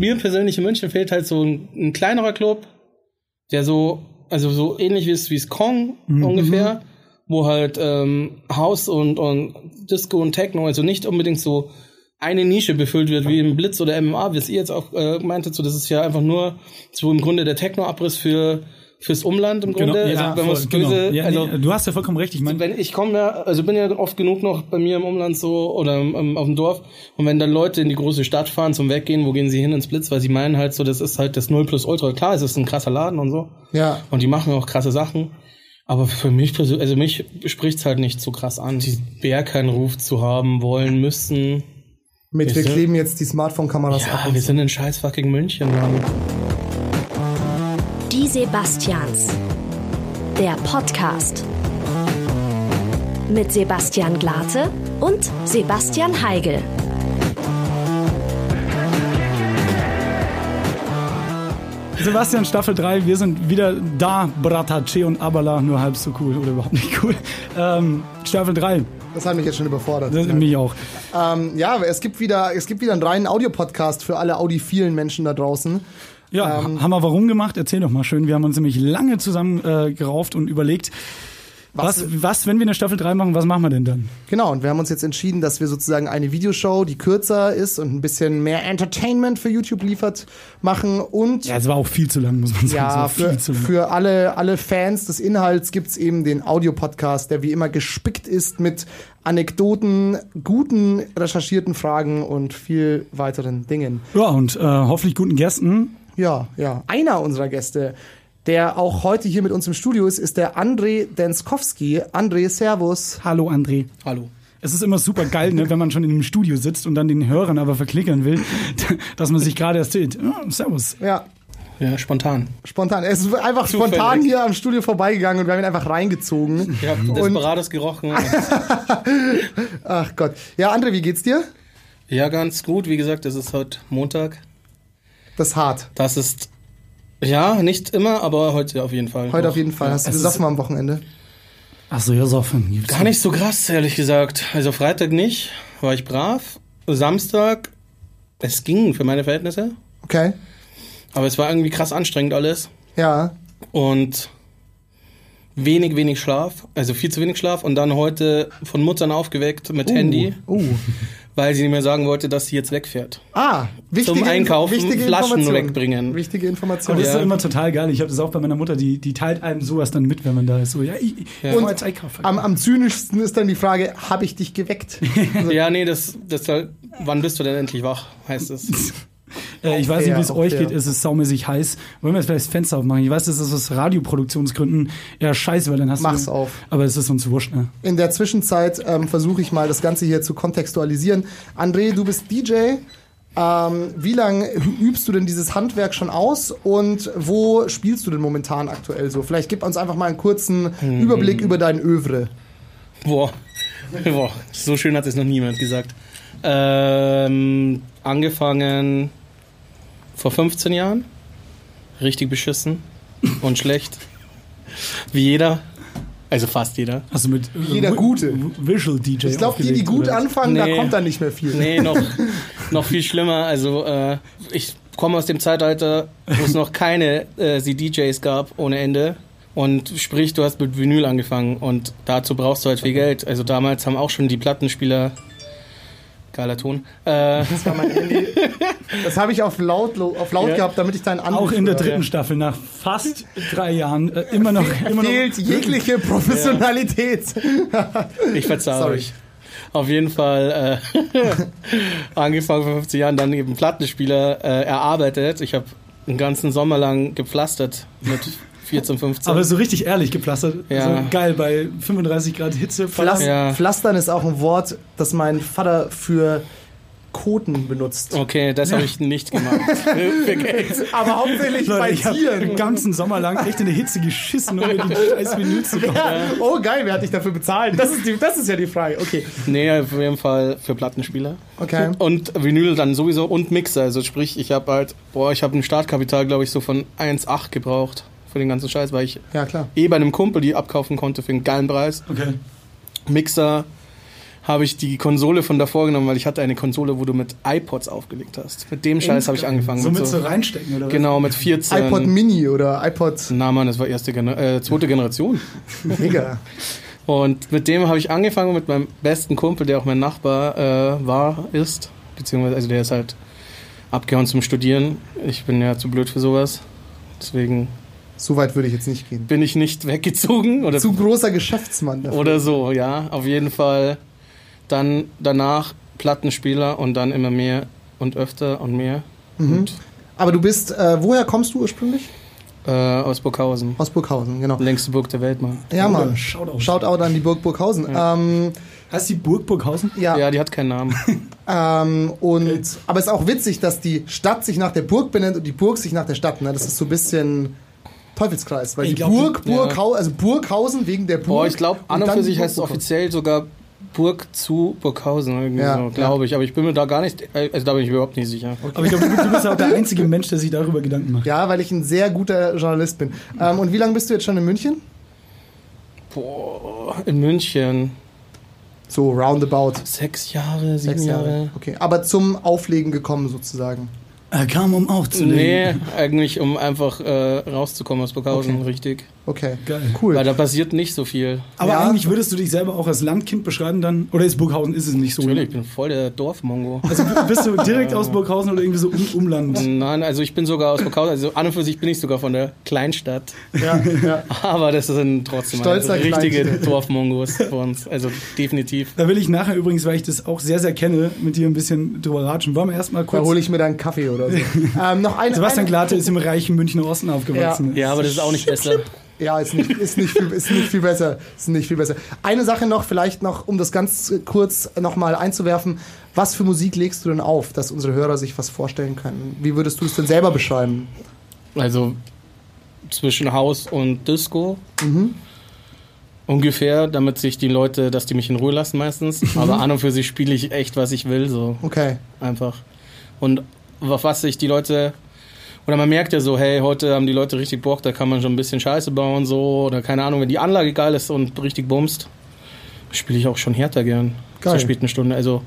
mir persönlich in München fehlt halt so ein, ein kleinerer Club, der so, also so ähnlich ist wie es Kong Mhm. ungefähr, wo halt ähm, House und, und Disco und Techno, also nicht unbedingt so eine Nische befüllt wird wie im Blitz oder MMA, wie es ihr jetzt auch äh, meintet, so das ist ja einfach nur so im Grunde der Techno-Abriss für fürs Umland im Grunde. Genau, ja, also, wenn voll, genau. böse, Ja, also nee, du hast ja vollkommen recht. Ich meine, wenn ich komme ja, also bin ja oft genug noch bei mir im Umland so oder im, auf dem Dorf und wenn dann Leute in die große Stadt fahren zum Weggehen, wo gehen sie hin ins Blitz, weil sie meinen halt so, das ist halt das Null plus Ultra. Klar, es ist ein krasser Laden und so Ja. und die machen auch krasse Sachen, aber für mich persönlich, also mich spricht's halt nicht so krass an, die Bergheim-Ruf zu haben wollen müssen. Mit, wir Wir kleben jetzt die Smartphone-Kameras ab. Ja, wir sind in scheiß fucking München, Mann. Die Sebastians. Der Podcast. Mit Sebastian Glate und Sebastian Heigel. Sebastian Staffel 3, wir sind wieder da, Bratace und Abala, nur halb so cool oder überhaupt nicht cool. Ähm, Staffel 3, Das hat mich jetzt schon überfordert. das mich auch. Ähm, ja, es gibt wieder, es gibt wieder einen reinen Audiopodcast für alle audiphilen Menschen da draußen. Ja, Ähm, haben wir warum gemacht? Erzähl doch mal schön. Wir haben uns nämlich lange zusammen äh, gerauft und überlegt, was, was, wenn wir eine Staffel 3 machen, was machen wir denn dann? Genau, und wir haben uns jetzt entschieden, dass wir sozusagen eine Videoshow, die kürzer ist und ein bisschen mehr Entertainment für YouTube liefert, machen und Ja, es war auch viel zu lang, muss man sagen. Ja, für, viel zu lang. für alle, alle Fans des Inhalts gibt's eben den Audiopodcast, der wie immer gespickt ist mit Anekdoten, guten recherchierten Fragen und viel weiteren Dingen. ja, und äh, hoffentlich guten Gästen. Ja, ja. Einer unserer Gäste, der auch heute hier mit uns im Studio ist, ist der André Denskowski. André, Servus. Hallo André. Hallo. Es ist immer super geil, ne, wenn man schon in einem Studio sitzt und dann den Hörern aber verklickern will, dass man sich gerade erzählt. Ja, servus. Ja, Ja, spontan. spontan. Er ist einfach Zufällig. spontan hier am Studio vorbeigegangen und wir haben ihn einfach reingezogen. Ich habe Desperados gerochen. Ach Gott. Ja, André, wie geht's dir? ja, ganz gut. Wie gesagt, es ist heute Montag. Das ist hart. Das ist ja nicht immer, aber heute auf jeden Fall. Heute Doch. auf jeden Fall. Hast du gesoffen am Wochenende? Ach so, ja, soffen. Gibt's Gar nicht so krass, ehrlich gesagt. Also Freitag nicht, war ich brav. Samstag, es ging für meine Verhältnisse, Okay. aber es war irgendwie krass anstrengend alles Ja. und wenig, wenig Schlaf, also viel zu wenig Schlaf und dann heute von Muttern aufgeweckt mit Handy, Uh. Weil sie mir sagen wollte, dass sie jetzt wegfährt. Ah, wichtige Zum Einkaufen wichtige Flaschen Information. wegbringen. Wichtige Aber Information. das ist Ja. doch immer total geil. Ich habe das auch bei meiner Mutter, die, die teilt einem sowas dann mit, wenn man da ist. So, ja, ich, Ja. Und jetzt einkaufen. am, am zynischsten ist dann die Frage, habe ich dich geweckt? Ja, nee, das, das wann bist du denn endlich wach, heißt es. Äh, ich weiß nicht, wie es euch fair. geht. Es ist saumäßig heiß. Wollen wir jetzt vielleicht das Fenster aufmachen? Ich weiß, das ist aus Radioproduktionsgründen eher scheiße, weil dann hast Mach's du... auf. Aber es ist uns wurscht, ne? In der Zwischenzeit ähm, versuche ich mal das Ganze hier zu kontextualisieren. André, du bist DJ. Ähm, wie lange übst du denn dieses Handwerk schon aus und wo spielst du denn momentan aktuell so? Vielleicht gib uns einfach mal einen kurzen Mhm. Überblick über dein Övre. Boah. Boah, so schön hat es noch niemand gesagt. Ähm, angefangen vor 15 Jahren. Richtig beschissen und schlecht. Wie jeder. Also fast jeder. Du mit äh, Jeder Gute. Visual DJ Ich glaube, die, die gut oder? anfangen, da Nee. kommt dann nicht mehr viel. Nee, noch, noch viel schlimmer. Also äh, ich komme aus dem Zeitalter, wo es noch keine äh, CDJs gab ohne Ende. Und sprich, du hast mit Vinyl angefangen und dazu brauchst du halt viel Geld. Also damals haben auch schon die Plattenspieler geiler Ton. Äh, Das war mein Handy. Das habe ich auf laut, auf laut Ja. gehabt, damit ich deinen Anruf Auch in der höre. dritten Staffel, nach fast drei Jahren, äh, immer noch... Immer noch Fehlt jegliche Professionalität. ich verzeih Sorry. euch. Auf jeden Fall äh, angefangen vor 15 Jahren, dann eben Plattenspieler äh, erarbeitet. Ich habe einen ganzen Sommer lang gepflastert mit 14, 15. aber so richtig ehrlich gepflastert. Ja. So geil, bei 35 Grad Hitze. Pflas Ja. Pflastern ist auch ein Wort, das mein Vater für Koten benutzt. Okay, das habe ich nicht gemacht. Aber hauptsächlich bei Leute, ich habe Tieren. den ganzen Sommer lang echt in der Hitze geschissen, um mir die scheiß Vinyl zu kaufen. Ja. Oh geil, wer hat dich dafür bezahlt? Das ist, die, das ist ja die Frage. Okay. Nee, auf jeden Fall für Plattenspieler. Okay. Und Vinyl dann sowieso und Mixer. Also sprich, ich habe halt, boah, ich habe ein Startkapital, glaube ich, so von 1,8 gebraucht für den ganzen Scheiß, weil ich Ja, klar. eh bei einem Kumpel die abkaufen konnte für einen geilen Preis. Okay. Mixer habe ich die Konsole von davor genommen, weil ich hatte eine Konsole, wo du mit iPods aufgelegt hast. Mit dem Scheiß habe ich angefangen. So mit so reinstecken, oder was? Genau, mit 14. iPod Mini oder iPod Na Mann, das war erste Gener äh, zweite Generation. Mega. Und mit dem habe ich angefangen mit meinem besten Kumpel, der auch mein Nachbar äh, war, ist. Beziehungsweise, also der ist halt abgehauen zum Studieren. Ich bin ja zu blöd für sowas. Deswegen So weit würde ich jetzt nicht gehen. bin ich nicht weggezogen oder, Zu großer Geschäftsmann dafür. oder so, ja. Auf jeden Fall dann danach Plattenspieler und dann immer mehr und öfter und mehr. Und, Aber du bist, äh, woher kommst du ursprünglich? äh, aus Burghausen. Aus Burghausen, genau. Längste Burg der Welt, Mann. Ja, Mann. Shoutout. Shoutout an die Burg Burghausen. Ähm, Heißt die Burg Burghausen? ja, Ja, die hat keinen Namen. ähm, und, aber es ist auch witzig, dass die Stadt sich nach der Burg benennt und die Burg sich nach der Stadt. Ne? Das ist so ein bisschen Teufelskreis, weil Ich die glaub, Burg, ja. Burghausen, also Burghausen wegen der Burg. Boah, ich glaube, an und für sich Burg heißt es offiziell sogar Burg zu Burghausen, irgendwie Ja, so, ja. glaube ich. Aber ich bin mir da gar nicht, also da bin ich überhaupt nicht sicher. Aber ich glaube, du, bist auch der einzige Mensch, der sich darüber Gedanken macht. Ja, weil ich ein sehr guter Journalist bin. Ähm, und wie lange bist du jetzt schon in München? Boah, in München. So roundabout. Sechs Jahre, sieben Sechs Jahre. Okay, aber zum Auflegen gekommen sozusagen. Er kam, um aufzulegen. Nee, eigentlich um einfach äh, rauszukommen aus Burghausen, Okay. richtig. Okay, Geil. cool. Weil da passiert nicht so viel. Aber Ja. eigentlich würdest du dich selber auch als Landkind beschreiben dann? Oder ist Burghausen, ist es nicht so? Natürlich, ich bin voll der Dorfmongo. Also bist du direkt aus Burghausen oder irgendwie so um, Umland? Nein, also ich bin sogar aus Burghausen, also an und für sich bin ich sogar von der Kleinstadt. Ja, ja. Aber das sind trotzdem Stolzer also richtige Kleinstadt. Dorfmongos für uns. Also definitiv. Da will ich nachher übrigens, weil ich das auch sehr, sehr kenne, mit dir ein bisschen drüber ratschen. Wollen wir erstmal Da kurz... hole ich mir dann einen Kaffee oder so. ähm, noch eine, Sebastian Glate ist im reichen Münchner Osten aufgewachsen. Ja, aber das ist auch nicht besser. Ja, ist nicht, ist, nicht viel, ist nicht viel besser. Ist nicht viel besser. Eine Sache noch, vielleicht noch, um das ganz kurz nochmal einzuwerfen. Was für Musik legst du denn auf, dass unsere Hörer sich was vorstellen können? Wie würdest du es denn selber beschreiben? Also zwischen Haus und Disco. Ungefähr, damit sich die Leute, dass die mich in Ruhe lassen meistens. Aber an und für sich spiele ich echt, was ich will, so Okay. einfach. Und auf was sich die Leute. Oder man merkt ja so, hey, heute haben die Leute richtig Bock, da kann man schon ein bisschen Scheiße bauen, so. Oder keine Ahnung, wenn die Anlage geil ist und richtig bumst, spiele ich auch schon härter gern. Geil. Zur späten Stunde. Also,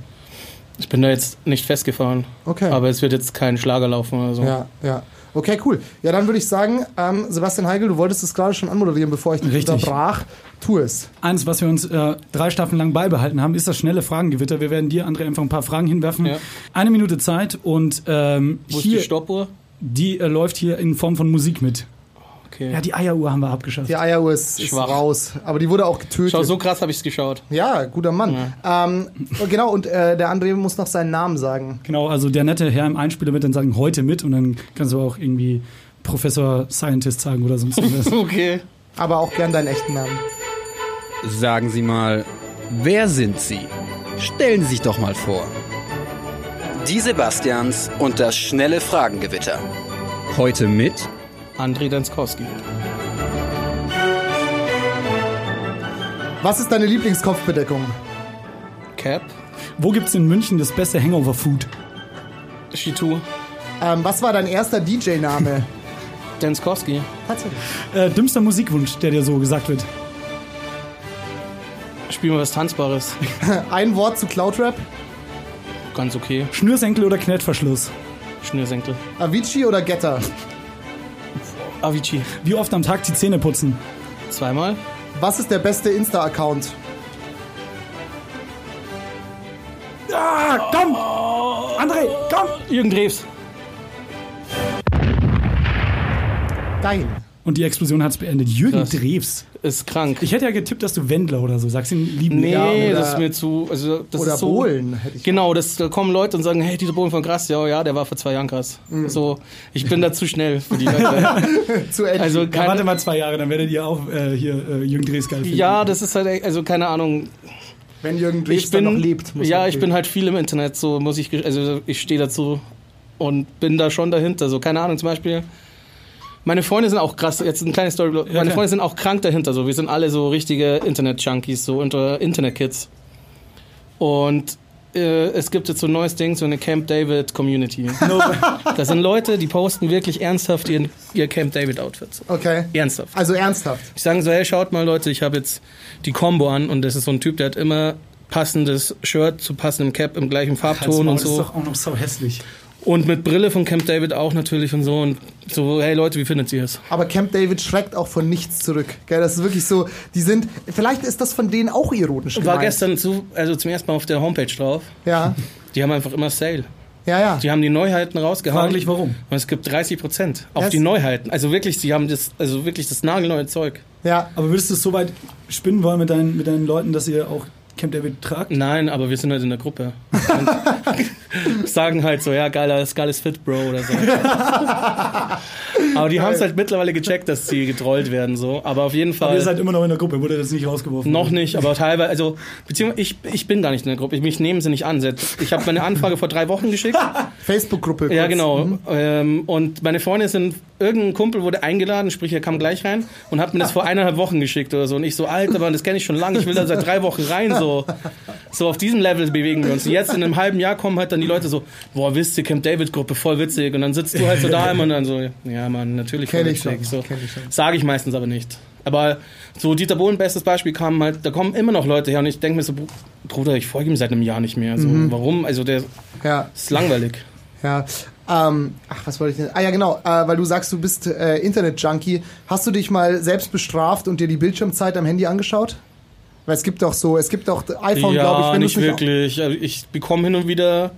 ich bin da jetzt nicht festgefahren. Okay. Aber es wird jetzt kein Schlager laufen oder so. Ja, ja. Okay, cool. Ja, dann würde ich sagen, ähm, Sebastian Heigl, du wolltest es gerade schon anmoderieren, bevor ich dich Richtig. unterbrach. Tu es. Eins, was wir uns äh, drei Staffeln lang beibehalten haben, ist das schnelle Fragengewitter. Wir werden dir, André, einfach ein paar Fragen hinwerfen. Ja. Eine Minute Zeit und ähm, Wo ist hier, die Stoppuhr? Die äh, läuft hier in Form von Musik mit. Okay. Ja, die Eieruhr haben wir abgeschafft. Die Eieruhr ist, ist Schwach. raus. Aber die wurde auch getötet. Schau, so krass habe ich es geschaut. Ja, guter Mann. Ähm, genau, und äh, der André muss noch seinen Namen sagen. Genau, also der nette Herr im Einspieler wird dann sagen, heute mit und dann kannst du auch irgendwie Professor Scientist sagen oder sonst was. Okay. Aber auch gern deinen echten Namen. Sagen Sie mal, wer sind Sie? Stellen Sie sich doch mal vor. Die Sebastians und das schnelle Fragengewitter. Heute mit André Danskowski. Was ist deine Lieblingskopfbedeckung? Cap. Wo gibt's in München das beste Hangover-Food? Shitu. Ähm, was war dein erster DJ-Name? Danskowski. Tatsächlich. Äh, dümmster Musikwunsch, der dir so gesagt wird. Spielen wir was Tanzbares. Ein Wort zu Cloudrap. Ganz okay. Schnürsenkel oder Knettverschluss? Schnürsenkel. Avicii oder Getter? Avicii. Wie oft am Tag die Zähne putzen? Zweimal. Was ist der beste Insta-Account? Ah, komm! André, komm! Jürgen Drews. Dein. Und die Explosion hat's beendet. Jürgen Krass. Drews. Ist krank. Ich hätte ja getippt, dass du Wendler oder so. Sagst ihn lieben. nee, Ja, oder- das ist mir zu. Also, das Oder ist so, Bohlen, hätte ich Genau, das, da kommen Leute und sagen, hey, Dieter Bohlen von krass. Ja, ja, der war vor zwei Jahren krass. Mhm. So, ich bin da zu schnell für die Leute. zu edgy. Also, Ja, keine, warte mal zwei Jahre, dann werdet ihr auch äh, hier äh, Jürgen Drews geil finden. ja, das ist halt, also keine Ahnung. Wenn Jürgen Drews Ich bin, dann noch lebt. muss ja, ich bin halt viel im Internet, so muss ich, also ich stehe dazu und bin da schon dahinter. So, keine Ahnung, zum Beispiel. Meine Freunde sind auch krass, jetzt eine kleine Story. Meine klar. Freunde sind auch krank dahinter, so. Wir sind alle so richtige Internet-Junkies, so unter Internet-Kids. Und äh, es gibt jetzt so ein neues Ding, so eine Camp David Community. das sind Leute, die posten wirklich ernsthaft ihren, ihr Camp David Outfits. Okay. Ernsthaft. Also ernsthaft. Ich sage so, hey, schaut mal Leute, ich habe jetzt die Combo an und das ist so ein Typ, der hat immer passendes Shirt zu passendem Cap im gleichen Farbton und Das ist so. doch auch noch so hässlich. Und mit Brille von Camp David auch natürlich und so. Und so, hey Leute, wie findet ihr es? Aber Camp David schreckt auch von nichts zurück. Gell, das ist wirklich so, die sind, vielleicht ist das von denen auch ironisch War gemeint. gestern zu, also zum ersten Mal auf der Homepage drauf. Ja, Die haben einfach immer Sale. ja, ja. Die haben die Neuheiten rausgehauen. Fraglich warum. Und es gibt 30 Prozent auf Das- die Neuheiten. Also wirklich, sie haben das, also wirklich das nagelneue Zeug. ja. Aber würdest du es so weit spinnen wollen mit deinen, mit deinen Leuten, dass ihr auch Camp David tragt? Nein, aber wir sind halt in der Gruppe. Sagen halt so, ja, geiler, geiles Fit, Bro oder so. aber die haben es halt mittlerweile gecheckt, dass sie getrollt werden, so. Aber auf jeden Aber Fall. ihr seid immer noch in der Gruppe, wurde das nicht rausgeworfen? Noch nicht, aber teilweise, also, beziehungsweise ich, ich bin gar nicht in der Gruppe. Mich nehmen sie nicht an. Ich habe meine Anfrage vor drei Wochen geschickt. Facebook-Gruppe. Ja, genau. Mhm. Ähm, und meine Freunde sind, irgendein Kumpel wurde eingeladen, sprich, er kam gleich rein und hat mir das vor eineinhalb Wochen geschickt oder so. Und ich so, Alter, Mann, das kenne ich schon lange, ich will da seit drei Wochen rein, so. So auf diesem Level bewegen wir uns. Und jetzt in einem halben Jahr kommen halt dann die Leute so, boah, wisst ihr, Camp David Gruppe, voll witzig. Und dann sitzt du halt so da immer und dann so, ja, Mann, natürlich voll Kenn ich witzig. schon, So. kenn ich schon. Sage ich meistens aber nicht. Aber so Dieter Bohlen, bestes Beispiel, kam halt, da kommen immer noch Leute her und ich denke mir so, Bruder, ich folge ihm seit einem Jahr nicht mehr. So, Mhm. warum? Also der Ja, ist langweilig. ja. Ähm, ach, was wollte ich denn? Ah ja, genau, äh, weil du sagst, du bist äh, Internet-Junkie. Hast du dich mal selbst bestraft und dir die Bildschirmzeit am Handy angeschaut? Weil es gibt doch so, es gibt doch iPhone, ja, glaube ich, wenn nicht wirklich. Also ich bekomme hin und wieder,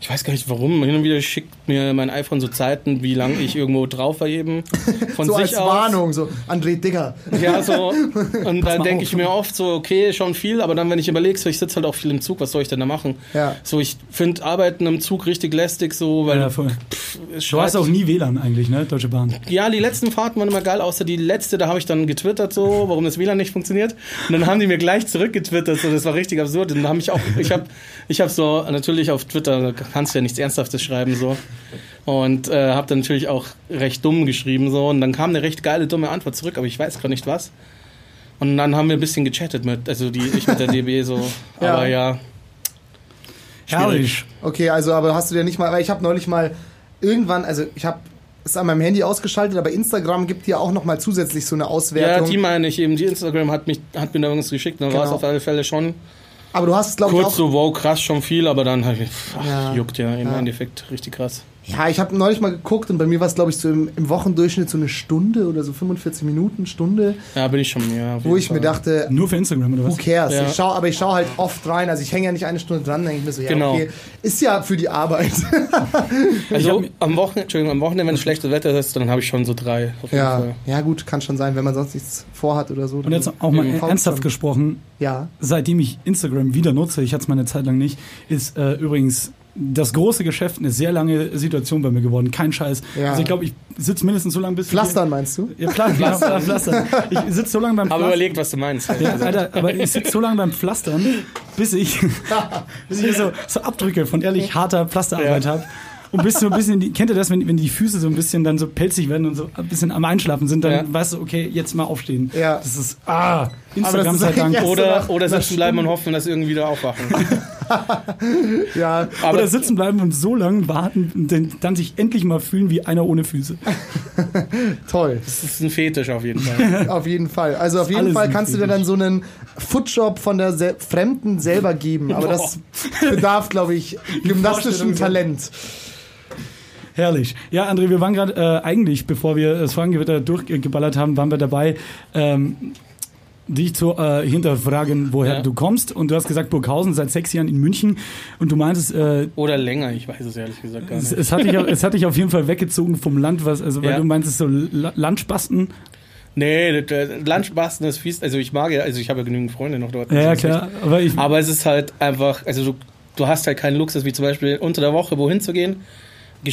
ich weiß gar nicht warum, hin und wieder schickt mir mein iPhone so Zeiten, wie lange ich irgendwo drauf war eben. Von so sich als aus. Warnung, so André Digger. Ja, so. Und dann denke ich mir oft so, okay, schon viel, aber dann, wenn ich überlege, so, ich sitze halt auch viel im Zug, was soll ich denn da machen? Ja. So, ich finde Arbeiten im Zug richtig lästig, so, weil Ja, voll. pff, es Du hast auch nie WLAN eigentlich, ne? Deutsche Bahn. ja, die letzten Fahrten waren immer geil, außer die letzte, da habe ich dann getwittert, so, warum das WLAN nicht funktioniert. Und dann haben die mir gleich zurückgetwittert, so, das war richtig absurd. Und dann habe ich auch, ich habe ich hab so, natürlich auf Twitter kannst ja nichts Ernsthaftes schreiben, so. Und äh, habe dann natürlich auch recht dumm geschrieben, so. Und dann kam eine recht geile, dumme Antwort zurück, aber ich weiß gerade nicht was. Und dann haben wir ein bisschen gechattet mit, also die, ich mit der DB, so. Ja. Aber ja. Herrlich. Okay, also aber hast du dir nicht mal, weil ich habe neulich mal irgendwann, also ich habe es an meinem Handy ausgeschaltet, aber Instagram gibt dir auch noch mal zusätzlich so eine Ja, Auswertung. die meine ich eben, die Instagram hat, mich, hat mir da irgendwas geschickt, dann war es Genau. auf alle Fälle schon. Aber du hast glaube ich Kurz so, wow, krass, schon viel, aber dann halt, ach, Ja. juckt ja im Ja. Endeffekt richtig krass. Ja, ich habe neulich mal geguckt und bei mir war es glaube ich so im, im Wochendurchschnitt so eine Stunde oder so 45 Minuten, Stunde, Ja, bin ich schon, ja. wo ich mir Fall. dachte, Nur für Instagram oder Who was? cares? Ja. Ich schau, aber ich schaue halt oft rein. Also ich hänge ja nicht eine Stunde dran, denke ich mir so, ja, Genau. okay. Ist ja für die Arbeit. Also am Wochenende, Entschuldigung, am Wochenende, wenn es schlechtes Wetter ist, dann habe ich schon so drei. Auf jeden ja. Fall. ja, gut, kann schon sein, wenn man sonst nichts vorhat oder so. Und jetzt auch mal ernsthaft gesprochen, Ja. seitdem ich Instagram wieder nutze, ich hatte es mal eine Zeit lang nicht, ist äh, übrigens das große Geschäft eine sehr lange Situation bei mir geworden. Kein Scheiß. Ja. Also ich glaube, ich sitze mindestens so lange bis... Pflastern meinst du? Ja, klar, Pflastern. Pflastern. Ich sitze so lange beim Aber Pflastern. überlegt, was du meinst. Ja, Alter, aber ich sitze so lange beim Pflastern, bis ich, bis ich so, so Abdrücke von ehrlich harter Pflasterarbeit Ja. habe. Und bis so ein bisschen, die, kennt ihr das, wenn, wenn die Füße so ein bisschen dann so pelzig werden und so ein bisschen am Einschlafen sind, dann Ja. weißt du, okay, jetzt mal aufstehen. Ja. Das ist, ah, Instagram ist- sei Dank. Oder, oder sitzen bleiben und hoffen, dass sie irgendwie wieder aufwachen. Ja. Aber Oder sitzen bleiben und so lange warten und dann, sich endlich mal fühlen wie einer ohne Füße. Toll. das ist ein Fetisch auf jeden Fall. Auf jeden Fall. Also auf jeden Fall kannst du dir dann so einen Footjob von der Se Fremden selber geben. Aber das bedarf, glaube ich, gymnastischem Talent. Herrlich. Ja, André, wir waren gerade äh, eigentlich, bevor wir das Fragengewitter durchgeballert haben, waren wir dabei, ähm, dich zu äh, hinterfragen, woher Ja. du kommst. Und du hast gesagt, Burghausen seit sechs Jahren in München. Und du meintest, äh, Oder länger, ich weiß es ehrlich gesagt gar es, nicht. es, hat dich, auf- es hat dich auf jeden Fall weggezogen vom Land, was, also weil Ja. du meintest so La Landspasten. Nee, der Lunchbasten ist fies. Also ich mag ja, also ich habe ja genügend Freunde noch dort. Ja, klar. Aber ich, Aber es ist halt einfach, also du, du hast halt keinen Luxus, wie zum Beispiel unter der Woche wohin zu gehen.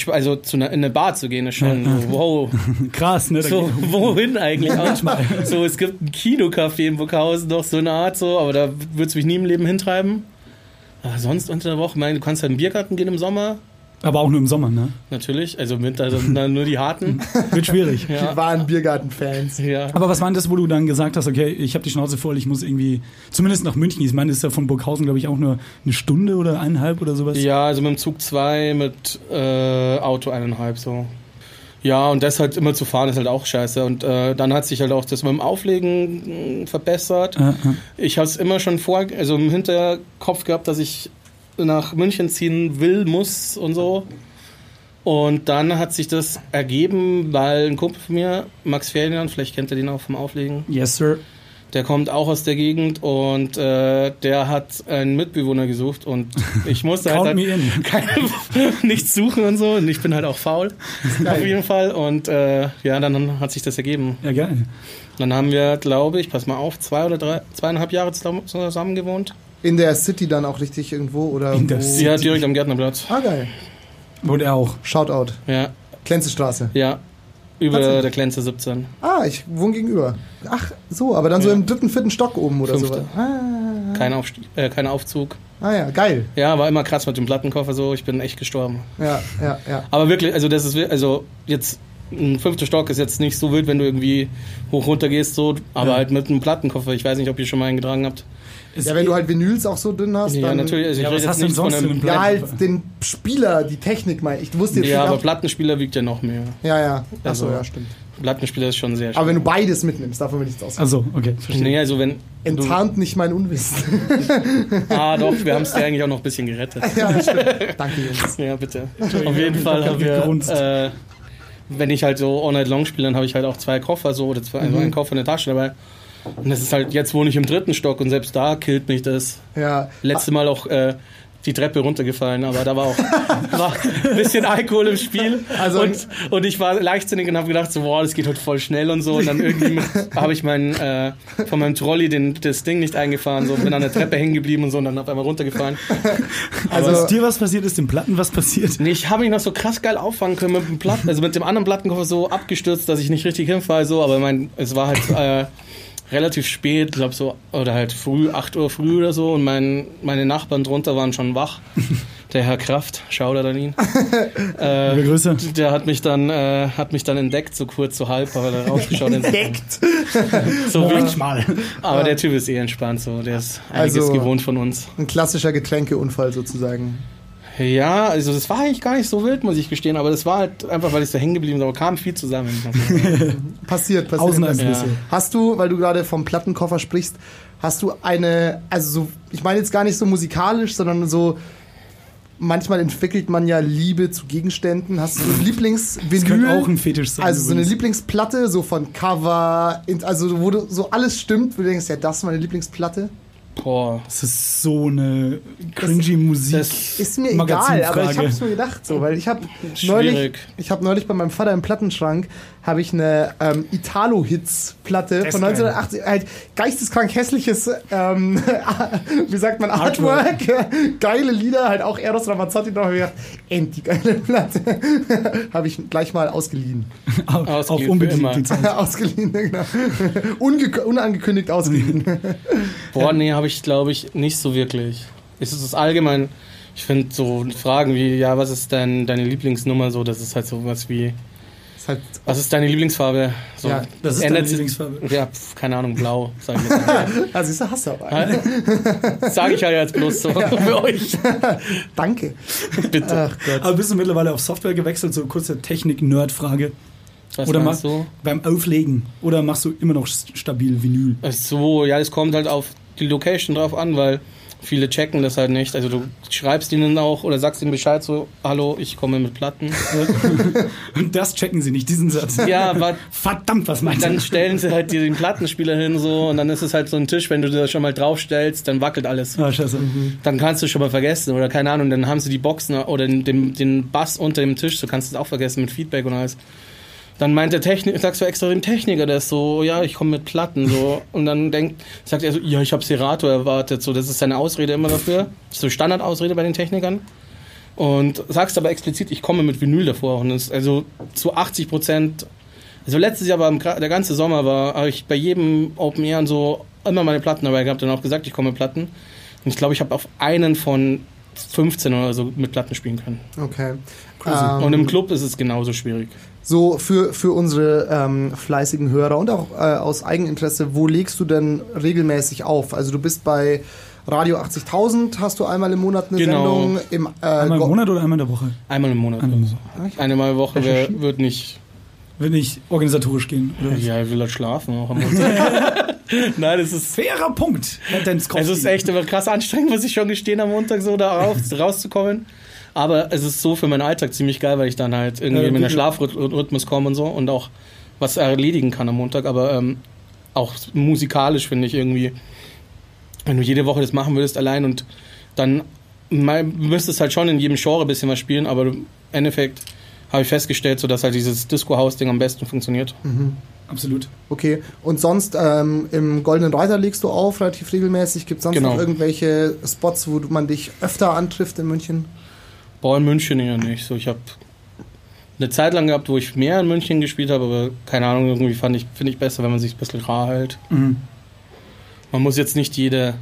Also zu einer, in eine Bar zu gehen, ist schon Ja. wow. krass, ne? So, wohin eigentlich auch? So, es gibt ein Kinocafé in Burghausen, doch so eine Art so, aber da würde es mich nie im Leben hintreiben. Aber sonst unter der Woche, meine, du kannst halt in den Biergarten gehen im Sommer, Aber auch nur im Sommer, ne? natürlich. Also im Winter sind dann nur die Harten. Wird schwierig. Die Ja. wahren Biergarten-Fans. ja. Aber was war denn das, wo du dann gesagt hast, okay, ich habe die Schnauze voll, ich muss irgendwie, zumindest nach München, ich meine, das ist ja von Burghausen, glaube ich, auch nur eine Stunde oder eineinhalb oder sowas. Ja, also mit dem Zug zwei, mit äh, Auto eineinhalb so. Ja, und das halt immer zu fahren ist halt auch scheiße. Und äh, dann hat sich halt auch das mit dem Auflegen mh, verbessert. Ja. Ich habe es immer schon vor, also im Hinterkopf gehabt, dass ich nach München ziehen will, muss und so. Und dann hat sich das ergeben, weil ein Kumpel von mir, Max Ferdinand, vielleicht kennt ihr den auch vom Auflegen, Yes, sir. der kommt auch aus der Gegend und äh, der hat einen Mitbewohner gesucht und ich musste halt, halt in. keine, nichts suchen und so und ich bin halt auch faul auf jeden Fall und äh, ja, dann hat sich das ergeben. Ja, geil. Dann haben wir, glaube ich, pass mal auf, zwei oder drei, zweieinhalb Jahre zusammen gewohnt. In der City dann auch richtig irgendwo oder In der wo? City. Ja, direkt am Gärtnerplatz. Ah, geil. Und er auch. Shoutout. Ja, Klenzestraße. ja. Über Tatsächlich? der Glenze 17. Ah, ich wohne gegenüber. Ach, so, aber dann so Ja. im dritten, vierten Stock oben oder so. Ah, Kein, Aufstieg, äh, kein Aufzug. ah ja, geil. Ja, war immer krass mit dem Plattenkoffer so. Ich bin echt gestorben. Ja, ja, ja. Aber wirklich, also das ist, also jetzt ein fünfter Stock ist jetzt nicht so wild, wenn du irgendwie hoch runter gehst so, aber Ja. halt mit einem Plattenkoffer. Ich weiß nicht, ob ihr schon mal einen getragen habt. Ja, wenn du halt Vinyls auch so dünn hast, Ja, dann. natürlich. Also Ja, ich was rede hast jetzt du denn nicht von einem. einem Ja, halt den Spieler, die Technik, meine ich. Wusste jetzt Ja, nicht aber ab- Plattenspieler wiegt ja noch mehr. Ja, ja. Achso, Also- ja, stimmt. Plattenspieler ist schon sehr schwer. Aber wenn du beides mitnimmst, davon will ich nichts aus. Also, okay, verstehe. Nee, also wenn. Du, Enttarnt nicht mein Unwissen. ah, doch, wir haben es dir eigentlich auch noch ein bisschen gerettet. ja, stimmt. Danke, Jungs. Ja, bitte. Auf jeden Fall hab haben wir, äh, wenn ich halt so All Night Long spiele, dann habe ich halt auch zwei Koffer so oder zwei, Mhm. also einen Koffer in der Tasche dabei. Und das ist halt, jetzt wohne ich im dritten Stock und selbst da killt mich das. Ja. Letzte Mal auch äh, die Treppe runtergefallen, aber da war auch war ein bisschen Alkohol im Spiel. Also- und, und ich war leichtsinnig und habe gedacht, so, boah, das geht heute voll schnell und so. Und dann irgendwie habe ich mein, äh, von meinem Trolley den, das Ding nicht eingefahren, so bin an der Treppe hängen geblieben und so und dann auf einmal runtergefallen. Also, ist dir was passiert? Ist dem Platten was passiert? Nee, ich habe mich noch so krass geil auffangen können mit dem Platten, also mit dem anderen Plattenkoffer so abgestürzt, dass ich nicht richtig hinfalle, so, aber mein, es war halt äh, relativ spät, ich glaube so, oder halt früh, 8 Uhr früh oder so und mein, meine Nachbarn drunter waren schon wach. Der Herr Kraft, Shoutout an ihn. Liebe Grüße. Der hat mich dann, äh, hat mich dann entdeckt, so kurz, so halb, weil er rausgeschaut. Entdeckt. So Manchmal. aber der Typ ist eh entspannt, so, der ist einiges Also- gewohnt von uns. Ein klassischer Getränkeunfall sozusagen. Ja, also das war eigentlich gar nicht so wild, muss ich gestehen, aber das war halt einfach, weil ich so hängen geblieben bin, aber kam viel zusammen. Passiert, passiert. Außeneinflüsse. Ja. Hast du, weil du gerade vom Plattenkoffer sprichst, hast du eine, also so, ich meine jetzt gar nicht so musikalisch, sondern so, manchmal entwickelt man ja Liebe zu Gegenständen. Hast du so ein Das Lieblingsvinyl? könnte auch ein Fetisch sein. Also so eine. Lieblingsplatte, so von Cover, also wo du, so alles stimmt, wo du denkst, ja, das ist meine Lieblingsplatte. Boah. Das ist so eine cringy Musik. Das Ist mir egal, aber ich es mir gedacht so, weil ich habe neulich, ich habe neulich bei meinem Vater im Plattenschrank habe ich eine ähm, Italo-Hits-Platte Das von ist geil. 1980, halt geisteskrank hässliches, ähm, wie sagt man, Artwork, geile Lieder, halt auch Eros Ramazzotti noch, hab ich gedacht, endlich geile Platte, habe ich gleich mal ausgeliehen, Ausgegeben für unbedingt die ausgeliehen, genau, Unge unangekündigt ausgeliehen. Boah, nee, habe ich, glaube ich, nicht so wirklich. Es ist das allgemein, ich finde so Fragen wie, ja, was ist denn deine Lieblingsnummer so, das ist halt so was wie, ist halt, was ist deine Lieblingsfarbe? So, Ja, Das ist ändert deine sich- Lieblingsfarbe. Ja, pf, keine Ahnung, blau, sage ich jetzt. also ist hast du aber. Sage ich ja jetzt bloß so für euch. Danke. Bitte. Ach Gott. Aber bist du mittlerweile auf Software gewechselt? So kurze Technik-Nerd-Frage. Was Oder meinst mach- du? Beim Auflegen. Oder machst du immer noch stabil Vinyl? Ach So, ja, es kommt halt auf die Location drauf an, weil viele checken das halt nicht. Also du schreibst ihnen auch oder sagst ihnen Bescheid so, hallo, ich komme mit Platten. Und das checken sie nicht, diesen Satz. ja, aber Verdammt, was meinst dann du? stellen sie halt dir den Plattenspieler hin so und dann ist es halt so ein Tisch, wenn du da schon mal draufstellst, dann wackelt alles. Ah, scheiße. Dann kannst du schon mal vergessen oder keine Ahnung, dann haben sie die Boxen oder den, den, den Bass unter dem Tisch, so kannst du es auch vergessen mit Feedback und alles. Dann meint der Techniker, sagst du extra dem Techniker, der ist so, ja, ich komme mit Platten, so. Und dann denkt, sagt er so, ja, ich habe Serato erwartet, so. Das ist seine Ausrede immer dafür. Das ist so Standardausrede bei den Technikern. Und sagst aber explizit, ich komme mit Vinyl davor. Und das, also zu 80 Prozent, also letztes Jahr war der ganze Sommer war, habe ich bei jedem Open Air und so immer meine Platten dabei gehabt und auch gesagt, ich komme mit Platten. Und ich glaube, ich habe auf einen von 15 oder so mit Platten spielen können. Okay. Und Ähm, im Club ist es genauso schwierig. So für, für unsere ähm, fleißigen Hörer und auch äh, aus Eigeninteresse, wo legst du denn regelmäßig auf? Also du bist bei Radio 80.000, hast du einmal im Monat eine Genau. Sendung. Im, äh, Einmal im Monat oder einmal in der Woche? Einmal im Monat. Einmal im Einmal, in der Woche wär, wird nicht Wenn ich organisatorisch gehen. Oder? Ja, ich will halt schlafen auch am Montag. Nein, es ist, Fairer Punkt, Herr es ist echt immer krass anstrengend, muss ich schon gestehen, am Montag so da raus, rauszukommen. Aber es ist so für meinen Alltag ziemlich geil, weil ich dann halt irgendwie Ja, in den gut. Schlafrhythmus komme und so und auch was erledigen kann am Montag. Aber ähm, auch musikalisch finde ich irgendwie, wenn du jede Woche das machen würdest allein und dann du müsstest halt schon in jedem Genre ein bisschen was spielen, aber im Endeffekt habe ich festgestellt, so dass halt dieses Disco-House-Ding am besten funktioniert. Absolut. Okay, und sonst ähm, im Goldenen Reiter legst du auf, relativ regelmäßig. Gibt es sonst Genau. noch irgendwelche Spots, wo man dich öfter antrifft in München? In München eher nicht. So, ich habe eine Zeit lang gehabt, wo ich mehr in München gespielt habe, aber keine Ahnung, irgendwie fand ich, finde ich besser, wenn man sich ein bisschen rar hält. Mhm. Man muss jetzt nicht jede,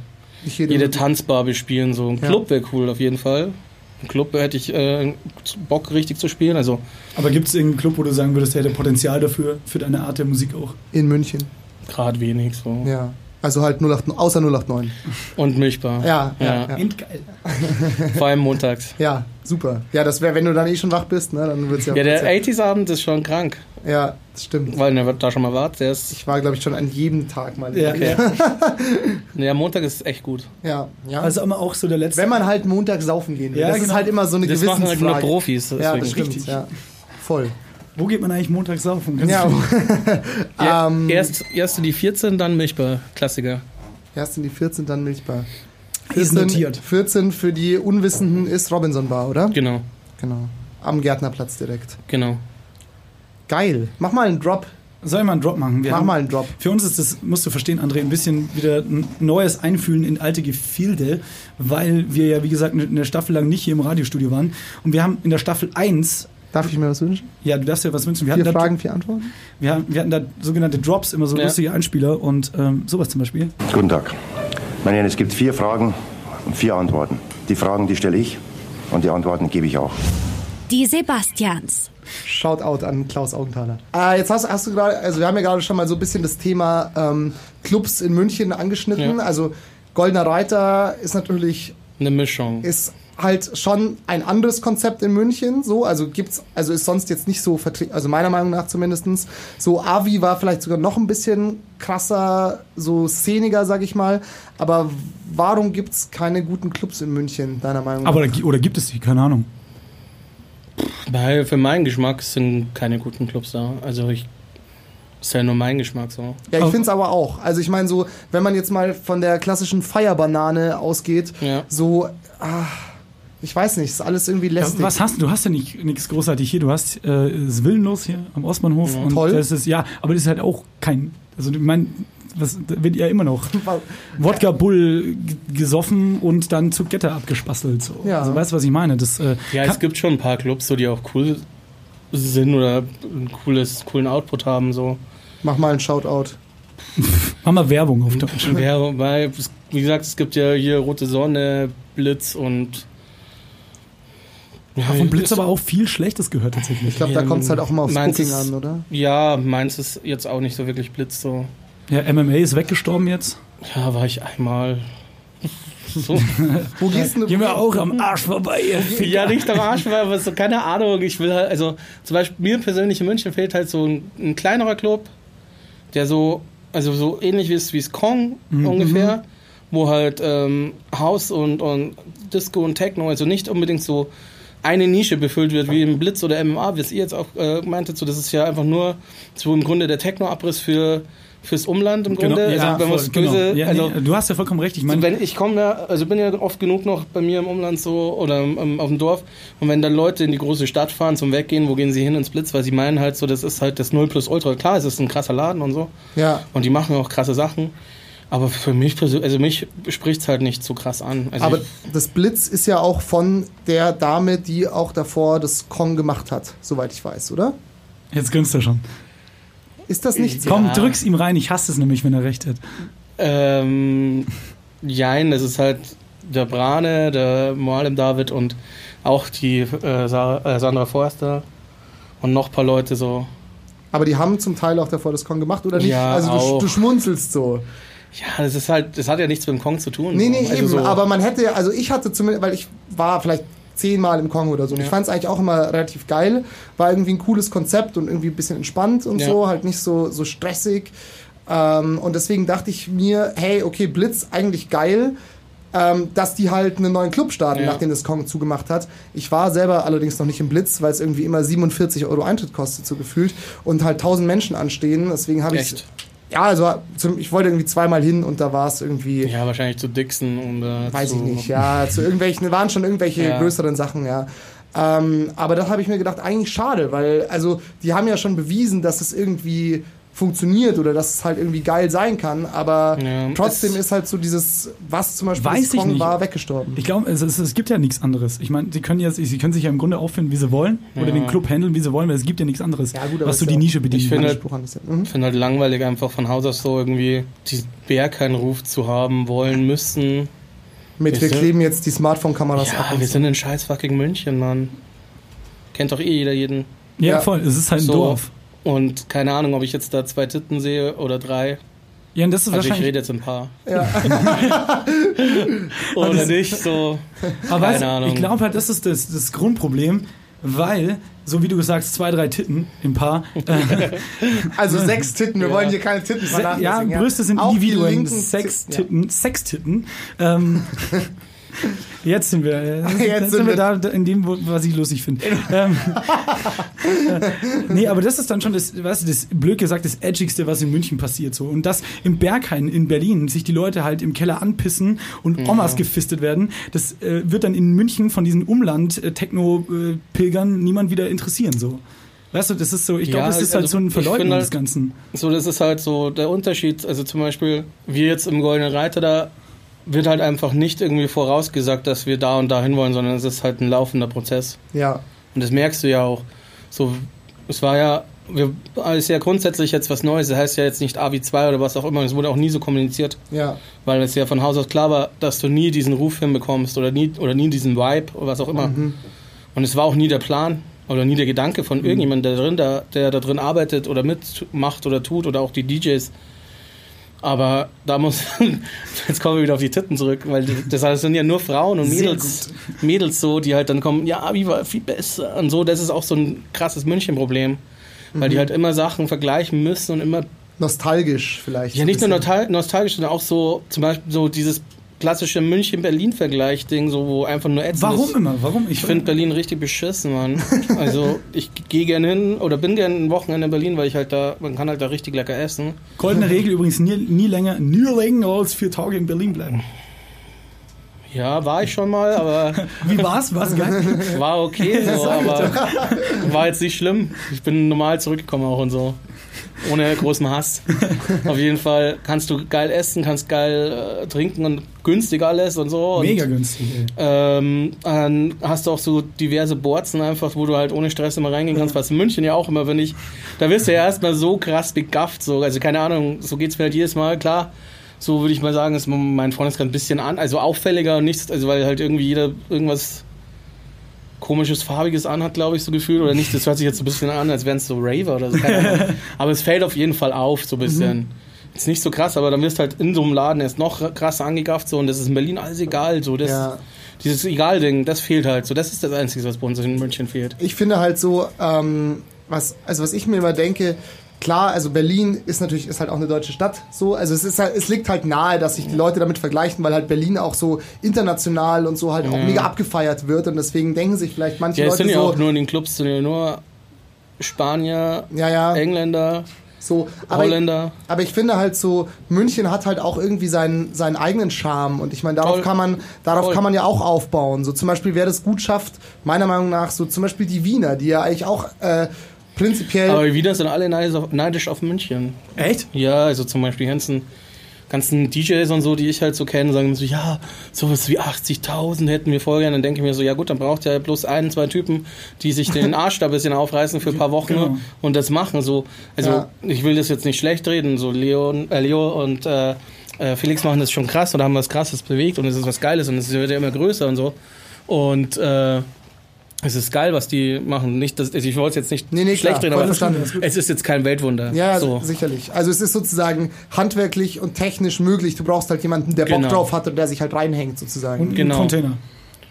Nicht jede, jede Tanzbar bespielen. So ein Ja. Club wäre cool auf jeden Fall. Ein Club hätte ich äh, Bock richtig zu spielen. Also Aber gibt es irgendeinen Club, wo du sagen würdest, der hätte Potenzial dafür, für deine Art der Musik auch? in München. gerade wenig so. Ja. Also halt 08, außer 089. Und Milchbar. Ja, ja, Ja. ja. Endgeil. Vor allem montags. Ja, super. Ja, das wäre, wenn du dann eh schon wach bist, ne, dann wird's ja. Ja, der wird's 80s-Abend ist schon krank. ja, ja, das stimmt. Weil der da schon mal war. Der ist, Ich war, glaube ich, schon an jedem Tag mal. Ja. okay. ja, Montag ist echt gut. ja. ja. Also immer auch so der letzte. wenn man halt Montag saufen gehen will. Ja, das genau. ist halt immer so eine Das machen halt nur. Profis. ja, deswegen. das stimmt. Richtig. Ja. Voll. Wo geht man eigentlich montags saufen? Ganz Ja, Ja, Ähm, erst, erst die 14, dann Milchbar. Klassiker. erst in die 14, dann Milchbar. Ist notiert. 14 für die Unwissenden ist Robinson Bar, oder? Genau, Genau. Am Gärtnerplatz direkt. genau. Geil. Mach mal einen Drop. Soll ich mal einen Drop machen? Wir Mach haben- mal einen Drop. Für uns ist das, musst du verstehen, André, ein bisschen wieder ein neues Einfühlen in alte Gefilde, weil wir ja, wie gesagt, in der Staffel lang nicht hier im Radiostudio waren. Und wir haben in der Staffel 1, Darf ich mir was wünschen? ja, du darfst ja was wünschen, wir Vier hatten, da, Fragen, vier Antworten? wir, haben, wir hatten da sogenannte Drops, immer so Ja. lustige Einspieler und ähm, sowas zum Beispiel. Guten Tag. Meine Herren, es gibt vier Fragen und vier Antworten. Die Fragen, die stelle ich und die Antworten gebe ich auch. Die Sebastians. Shoutout an Klaus Augenthaler. Äh, jetzt hast, hast du gerade, also wir haben ja gerade schon mal so ein bisschen das Thema ähm, Clubs in München angeschnitten. Ja. Also Goldener Reiter ist natürlich, Eine Mischung. ist halt schon ein anderes Konzept in München. So, also gibt's, also ist sonst jetzt nicht so vertreten, also meiner Meinung nach zumindestens. So Avi war vielleicht sogar noch ein bisschen krasser, so szeniger, sag ich mal. Aber warum gibt's keine guten Clubs in München, deiner Meinung nach? Aber oder gibt es die? Keine Ahnung. Weil für meinen Geschmack sind keine guten Clubs da. Also ich. Ist ja nur mein Geschmack so. Ja, ich finde es aber auch. Also ich meine so, wenn man jetzt mal von der klassischen Feierbanane ausgeht, Ja. so, ah, ich weiß nicht, ist alles irgendwie Ja, lästig. was hast du? Du hast ja nicht nichts großartig hier. Du hast äh, das Willenlos hier am Ostbahnhof. und Toll. Das ist, ja, aber das ist halt auch kein. Also, ich meine, was da wird ja immer noch Wodka Bull gesoffen und dann zu Getter abgespastelt. So. Ja. Also, weißt du, was ich meine? Das, äh, Ja, es gibt schon ein paar Clubs, so, die auch cool sind oder ein cooles, coolen Output haben. So. Mach mal einen Shoutout. Machen wir Werbung auf Deutsch. Wäre, weil, es- wie gesagt, es gibt ja hier Rote Sonne, Blitz und. Ja, Vom Blitz aber auch viel Schlechtes gehört tatsächlich. Ich glaube, da Ja, kommt es halt auch immer aufs Booking an, oder? Ja, meins ist jetzt auch nicht so wirklich Blitz. So. Ja, MMA ist weggestorben jetzt. Ja, war ich einmal. So. Wo gehst du? Gehen wir auch am Arsch vorbei. ihr ja, nicht am Arsch, weil aber so, keine Ahnung. Ich will halt, also zum Beispiel mir persönlich in München fehlt halt so ein, ein kleinerer Club, der so, also so ähnlich ist wie es Kong ungefähr, wo halt ähm, House und, und Disco und Techno, also nicht unbedingt so eine Nische befüllt wird, wie im Blitz oder MMA, wie es ihr jetzt auch äh, meintet, so das ist ja einfach nur so im Grunde der Techno-Abriss für fürs Umland im Genau, Grunde. ja, also voll, genau. böse, ja, also nee, du hast ja vollkommen recht. Ich meine, so, wenn ich komme ja, also bin ja oft genug noch bei mir im Umland so oder im, auf dem Dorf und wenn dann Leute in die große Stadt fahren zum Weggehen, wo gehen sie hin ins Blitz, weil sie meinen halt so, das ist halt das 0 plus Ultra. Klar, es ist ein krasser Laden und so Ja, und die machen auch krasse Sachen, aber für mich persönlich, also mich spricht es halt nicht so krass an. Also aber das Blitz ist ja auch von der Dame, die auch davor das Kong gemacht hat, soweit ich weiß, oder? jetzt grinst er schon. Ist das nicht so? Komm, drück's ihm rein. Ich hasse es nämlich, wenn er recht hat. ähm, jein, das ist halt der Brane, der Moalem David und auch die äh, Sa äh, Sandra Forster und noch ein paar Leute so. Aber die haben zum Teil auch davor das Kong gemacht, oder nicht? Ja, also du, auch. du schmunzelst so. Ja, das ist halt, das hat ja nichts mit dem Kong zu tun. Nee, nee, Also eben. so- Aber man hätte, also ich hatte zumindest, weil ich war vielleicht zehnmal im Kongo oder so. Und ich fand es eigentlich auch immer relativ geil. War irgendwie ein cooles Konzept und irgendwie ein bisschen entspannt und Ja. so, halt nicht so, so stressig. Ähm, und deswegen dachte ich mir, hey, okay, Blitz eigentlich geil, ähm, dass die halt einen neuen Club starten, Ja. nachdem das Kong zugemacht hat. Ich war selber allerdings noch nicht im Blitz, weil es irgendwie immer 47 Euro Eintritt kostet, so gefühlt, und halt 1000 Menschen anstehen. Deswegen habe ich? Ja, also zum, ich wollte irgendwie zweimal hin und da war es irgendwie, Ja, wahrscheinlich zu Dixon und äh, weiß ich nicht, ja, zu irgendwelchen, waren schon irgendwelche Ja. größeren Sachen, ja. Ähm, aber da habe ich mir gedacht, eigentlich schade, weil, also, die haben ja schon bewiesen, dass es irgendwie funktioniert oder dass es halt irgendwie geil sein kann, aber Ja, trotzdem ist halt so dieses, was zum Beispiel Weiß Kong nicht. war, weggestorben. Ich glaube, es, es, es gibt ja nichts anderes. Ich meine, sie können ja, sie können sich ja im Grunde auffinden, wie sie wollen, oder Ja. den Club handeln, wie sie wollen, weil es gibt ja nichts anderes, Ja, gut, was so die ja- Nische bedient. Ich finde- ja. Mhm. Ich finde halt langweilig, einfach von Haus aus so irgendwie diesen Berghain-Ruf zu haben wollen müssen. Mit, wir kleben jetzt die Smartphone-Kameras ab. Ja, und wir so. sind in scheiß fucking München, Mann. Kennt doch eh jeder jeden. ja, Ja. voll. Es ist halt ein So. Dorf. Und keine Ahnung, ob ich jetzt da zwei Titten sehe oder drei. Ja, und das ist Also ich wahrscheinlich. rede jetzt ein paar. Ja. Oder das- nicht, so. Aber Keine Ahnung. ich glaube halt, das ist das, das Grundproblem, weil, so wie du sagst, zwei, drei Titten im Paar. Äh, Also sechs Titten, wir Ja. wollen hier keine Titten se- ja. Brüste sind Auch die Individuen. linken Sechs Titten, Titten. Sechs Titten. Ähm, jetzt sind wir, äh, jetzt Jetzt sind sind wir da in dem, was ich lustig finde. ähm, nee, aber das ist dann schon das, weißt du, das blöd gesagt, das Edgigste, was in München passiert. So. Und dass im Berghain in Berlin sich die Leute halt im Keller anpissen und Omas gefistet werden, das äh, wird dann in München von diesen Umland-Techno-Pilgern niemand wieder interessieren. So. Weißt du, das ist so, ich glaube, Ja, das ist halt also so ein ich Verleugnen finde des halt- Ganzen. So, das ist halt so der Unterschied. Also zum Beispiel, wir jetzt im Goldenen Reiter, da wird halt einfach nicht irgendwie vorausgesagt, dass wir da und da hin wollen, sondern es ist halt ein laufender Prozess. Ja, Und das merkst du ja auch. So, es war ja, wir, ist ja grundsätzlich jetzt was Neues. Das heißt ja jetzt nicht A wie 2 oder was auch immer. Es wurde auch nie so kommuniziert, ja. weil es ja von Haus aus klar war, dass du nie diesen Ruf hinbekommst oder nie, oder nie diesen Vibe oder was auch immer. Mhm. Und es war auch nie der Plan oder nie der Gedanke von irgendjemandem, der drin, da, der da drin arbeitet oder mitmacht oder tut oder auch die DJs. Aber da muss, jetzt kommen wir wieder auf die Titten zurück, weil das sind ja nur Frauen und Mädels, Mädels so, die halt dann kommen, ja, wie war viel besser und so. Das ist auch so ein krasses München-Problem, weil Mhm. die halt immer Sachen vergleichen müssen und immer Nostalgisch vielleicht. ja, nicht nur nostalgisch, sondern auch so, zum Beispiel so dieses klassische München-Berlin-Vergleich-Ding, so, wo einfach nur ätzend Warum ist. immer? Warum? Ich finde Berlin richtig beschissen, Mann. Also, ich gehe gerne hin oder bin gerne ein Wochenende in Berlin, weil ich halt da, man kann halt da richtig lecker essen. Goldene Regel übrigens nie, nie länger, nie länger als vier Tage in Berlin bleiben. Ja, war ich schon mal, aber Wie war's? War's geil? war okay, so, aber war jetzt nicht schlimm. Ich bin normal zurückgekommen auch und so. Ohne großen Hass. Auf jeden Fall kannst du geil essen, kannst geil äh, trinken und günstig alles und so. Und Mega günstig. Ey. Ähm, dann hast du auch so diverse Boards einfach, wo du halt ohne Stress immer reingehen kannst, was in München ja auch immer, wenn ich, da wirst du ja erstmal so krass begafft, so, also keine Ahnung, so geht's mir halt jedes Mal, klar, so würde ich mal sagen, ist mein Freundeskreis ein bisschen an, also auffälliger und nichts, also weil halt irgendwie jeder irgendwas komisches, farbiges anhat, glaube ich, so gefühlt, oder nicht, das hört sich jetzt so ein bisschen an, als wären es so Raver oder so, aber es fällt auf jeden Fall auf, so ein bisschen. Ist nicht so krass, aber dann wirst du halt in so einem Laden erst noch krasser angegafft, so, und das ist in Berlin alles egal, so, das, Ja. dieses Egal-Ding, das fehlt halt so. Das ist das Einzige, was bei uns in München fehlt. Ich finde halt so, ähm, was, also was ich mir immer denke, klar, also Berlin ist natürlich, ist halt auch eine deutsche Stadt, so, also es ist halt, es liegt halt nahe, dass sich die Leute damit vergleichen, weil halt Berlin auch so international und so halt auch mega abgefeiert wird und deswegen denken sich vielleicht manche Ja, Leute sind ja so, auch nur in den Clubs, sind ja nur Spanier, ja, ja, Engländer, so, aber ich, Holländer. aber ich finde halt so, München hat halt auch irgendwie seinen, seinen eigenen Charme und ich meine, darauf Voll. kann man, darauf Voll. kann man ja auch aufbauen. So zum Beispiel, wer das gut schafft, meiner Meinung nach, so zum Beispiel die Wiener, die ja eigentlich auch äh, prinzipiell Aber die Wiener sind alle neidisch auf, neidisch auf München. Echt? Ja, also zum Beispiel die ganzen, ganzen DJs und so, die ich halt so kenne, sagen so, ja, sowas wie 80.000 hätten wir gerne. Dann denke ich mir so, ja gut, dann braucht ihr bloß ein, zwei Typen, die sich den Arsch da ein bisschen aufreißen für ein paar Wochen Genau. und das machen. So, also Ja. ich will das jetzt nicht schlecht reden. So Leo, äh, Leo und äh, äh, Felix machen das schon krass oder haben was Krasses bewegt und es ist was Geiles und es wird ja immer größer und so. Und äh, es ist geil, was die machen. Nicht, dass, also ich wollte es jetzt nicht Nee, nee, schlecht klar, reden, aber verstanden. es ist jetzt kein Weltwunder. Ja, so. sicherlich. Also es ist sozusagen handwerklich und technisch möglich. Du brauchst halt jemanden, der Bock Genau. drauf hat und der sich halt reinhängt sozusagen. Und Genau. ein Container.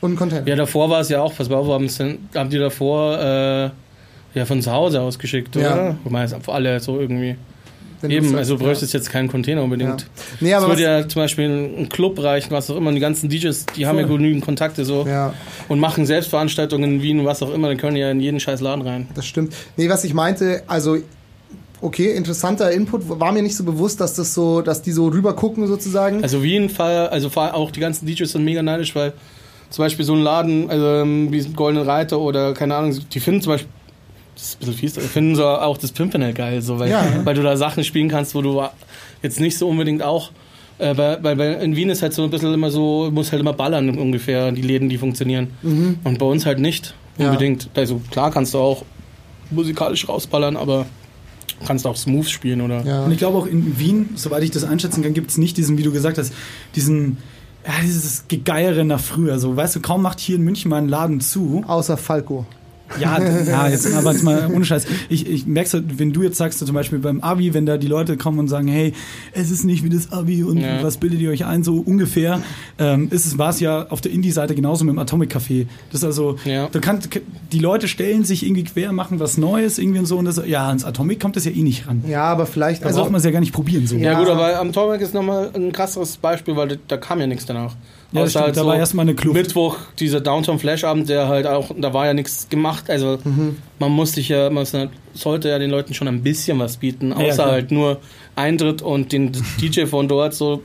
Und ein Container. Ja, davor war es ja auch, pass auf, haben, haben die davor äh, ja von zu Hause aus geschickt, Ja. oder? Ich meine, für alle so irgendwie. Wenn Eben, also du ja. bräuchtest jetzt keinen Container unbedingt. Ja. Nee, aber es würde ja zum Beispiel ein Club reichen, was auch immer. Die ganzen DJs, die haben ja genügend Kontakte so Ja. und machen Selbstveranstaltungen in Wien, was auch immer. Dann können die ja in jeden scheiß Laden rein. Das stimmt. Nee, was ich meinte, also okay, interessanter Input, war mir nicht so bewusst, dass das so, dass die so rüber gucken sozusagen. Also Wien, Fall, also vor allem auch die ganzen DJs sind mega neidisch, weil zum Beispiel so ein Laden, also ähm, wie Goldene Reiter oder keine Ahnung, die finden zum Beispiel, das ist ein bisschen fies, finden so auch das Pimpernel geil, so, weil, Ja. weil du da Sachen spielen kannst, wo du jetzt nicht so unbedingt auch, äh, weil, weil weil in Wien ist halt so ein bisschen immer so, muss halt immer ballern ungefähr, die Läden, die funktionieren. Und bei uns halt nicht Ja. unbedingt. Also klar kannst du auch musikalisch rausballern, aber kannst auch smooth spielen oder ja. Und ich glaube auch in Wien, soweit ich das einschätzen kann, gibt es nicht diesen, wie du gesagt hast, diesen, ja, dieses Gegeiere nach früher. So, weißt du, kaum macht hier in München mal einen Laden zu. Außer Falco. Ja, ja jetzt aber jetzt mal ohne Scheiß. Ich, ich merk's, halt, wenn du jetzt sagst, so zum Beispiel beim Abi, wenn da die Leute kommen und sagen, hey, es ist nicht wie das Abi und Ja. was bildet ihr euch ein, so ungefähr, ähm, ist es, war es ja auf der Indie-Seite genauso mit dem Atomic Café. Das ist also, Ja. da kann, die Leute stellen sich irgendwie quer, machen was Neues irgendwie und so und das, ja, ans Atomic kommt das ja eh nicht ran. Ja, aber vielleicht, Da also braucht man es ja gar nicht probieren, so. Ja, Ja. gut, aber am Torweg ist nochmal ein krasseres Beispiel, weil da kam ja nichts danach. Ja, das stimmt, da war erstmal eine Kluft. Mittwoch, dieser Downtown Flash Abend, der halt auch, da war ja nichts gemacht. Also Mhm. man musste sich ja, man sollte ja den Leuten schon ein bisschen was bieten, ja, außer klar. halt nur Eintritt und den DJ von dort so.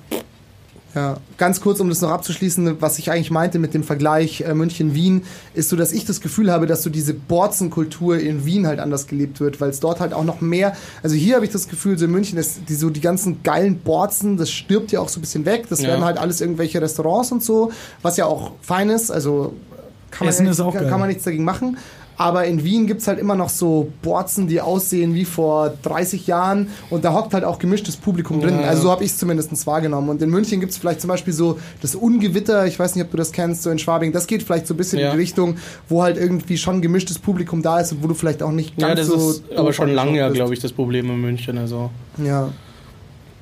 Ja, ganz kurz, um das noch abzuschließen, was ich eigentlich meinte mit dem Vergleich äh, München-Wien, ist so, dass ich das Gefühl habe, dass so diese Borzenkultur in Wien halt anders gelebt wird, weil es dort halt auch noch mehr, also hier habe ich das Gefühl, so in München, ist die, so die ganzen geilen Borzen, das stirbt ja auch so ein bisschen weg, das Ja. werden halt alles irgendwelche Restaurants und so, was ja auch fein ist, also kann man, Essen ist auch kann, geil. kann man nichts dagegen machen. Aber in Wien gibt's halt immer noch so Borzen, die aussehen wie vor 30 Jahren und da hockt halt auch gemischtes Publikum drin. Ja. Also so habe ich es zumindest wahrgenommen. Und in München gibt's vielleicht zum Beispiel so das Ungewitter, ich weiß nicht, ob du das kennst, so in Schwabing, das geht vielleicht so ein bisschen Ja. in die Richtung, wo halt irgendwie schon gemischtes Publikum da ist und wo du vielleicht auch nicht ganz Ja, das so. ist aber schon lange ja, glaube ich, das Problem in München. Also Ja,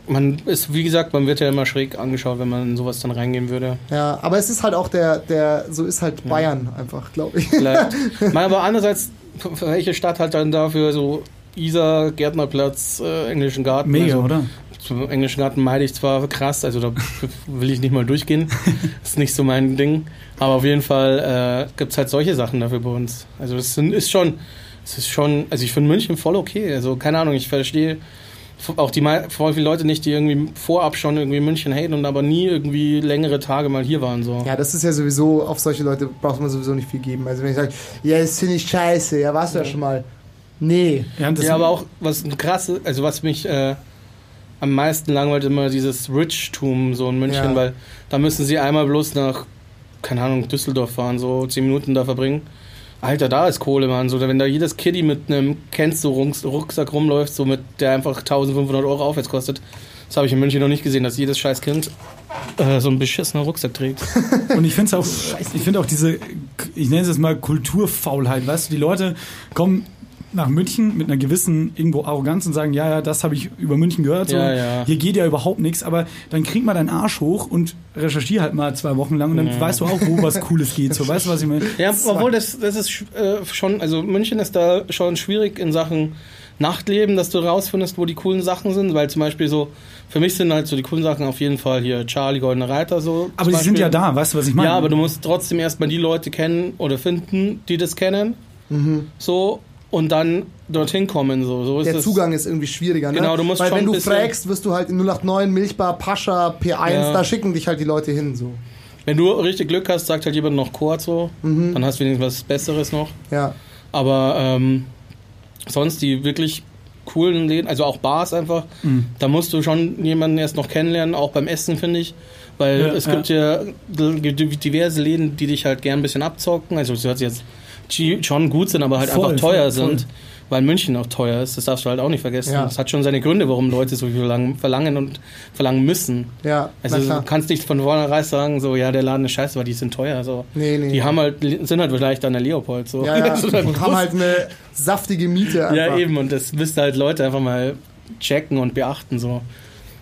man ist, wie gesagt, man wird ja immer schräg angeschaut, wenn man in sowas dann reingehen würde. ja, aber es ist halt auch der, der, so ist halt Bayern einfach, glaube ich. Vielleicht. Mal, aber andererseits, für welche Stadt hat dann dafür so Isar, Gärtnerplatz, äh, Englischen Garten? Mega, also, oder? Zum Englischen Garten meide ich zwar krass, also da will ich nicht mal durchgehen. ist nicht so mein Ding. Aber auf jeden Fall äh, gibt es halt solche Sachen dafür bei uns. Also das sind, ist schon, es ist schon, also ich finde München voll okay. Also keine Ahnung, ich verstehe auch die voll viele Leute nicht, die irgendwie vorab schon irgendwie München haten und aber nie irgendwie längere Tage mal hier waren. So. Ja, das ist ja sowieso, auf solche Leute braucht man sowieso nicht viel geben. Also wenn ich sage, ja, das finde ich scheiße, ja, warst du ja schon mal. Nee. Ja, ja, aber auch was krass, also was mich äh, am meisten langweilt, immer dieses Rich-Tum so in München, Ja. weil da müssen sie einmal bloß nach, keine Ahnung, Düsseldorf fahren, so zehn Minuten da verbringen. Alter, da ist Kohle, Mann. So, wenn da jedes Kiddie mit einem kennst du Rucks- Rucksack rumläuft, so mit der einfach 1500 Euro aufwärts kostet. Das habe ich in München noch nicht gesehen, dass jedes scheiß Kind äh, so einen beschissenen Rucksack trägt. Und ich finde auch, ich finde auch diese, ich nenne es jetzt mal Kulturfaulheit, weißt du, die Leute kommen nach München mit einer gewissen irgendwo Arroganz und sagen, ja, ja, das habe ich über München gehört, so, Ja, ja. hier geht ja überhaupt nichts, aber dann krieg mal deinen Arsch hoch und recherchier halt mal zwei Wochen lang und dann Ja. weißt du auch, wo was Cooles geht, so, weißt du, was ich meine? Ja, obwohl das, das ist äh, schon, also München ist da schon schwierig in Sachen Nachtleben, dass du rausfindest, wo die coolen Sachen sind, weil zum Beispiel so, für mich sind halt so die coolen Sachen auf jeden Fall hier Charlie Goldene Reiter so. Aber die sind ja da, weißt du, was ich meine? Ja, aber du musst trotzdem erstmal die Leute kennen oder finden, die das kennen. So, und dann dorthin kommen. So, so ist Der. Zugang ist irgendwie schwieriger, ne? Genau, du musst Weil schon wenn du fragst, wirst du halt in 089, Milchbar, Pascha, P1, Ja. da schicken dich halt die Leute hin, so. Wenn du richtig Glück hast, sagt halt jemand noch Chord so, Mhm. dann hast du wenigstens was Besseres noch. Ja. Aber ähm, sonst die wirklich coolen Läden, also auch Bars einfach, da musst du schon jemanden erst noch kennenlernen, auch beim Essen, finde ich. Weil Ja, es gibt ja. diverse Läden, die dich halt gern ein bisschen abzocken. Also, das hört sich jetzt schon gut sind, aber halt Voll, einfach teuer voll, voll. sind. Weil München auch teuer ist, das darfst du halt auch nicht vergessen. Ja. Das hat schon seine Gründe, warum Leute so viel lang, verlangen und verlangen müssen. Ja, Also du kannst nicht von vornherein sagen, so ja, der Laden ist scheiße, weil die sind teuer. So. Nee, nee. Die haben halt, sind halt vielleicht an der Leopold. So. ja, ja. Und haben halt eine saftige Miete einfach. Ja, eben, und das müsste halt Leute einfach mal checken und beachten. So.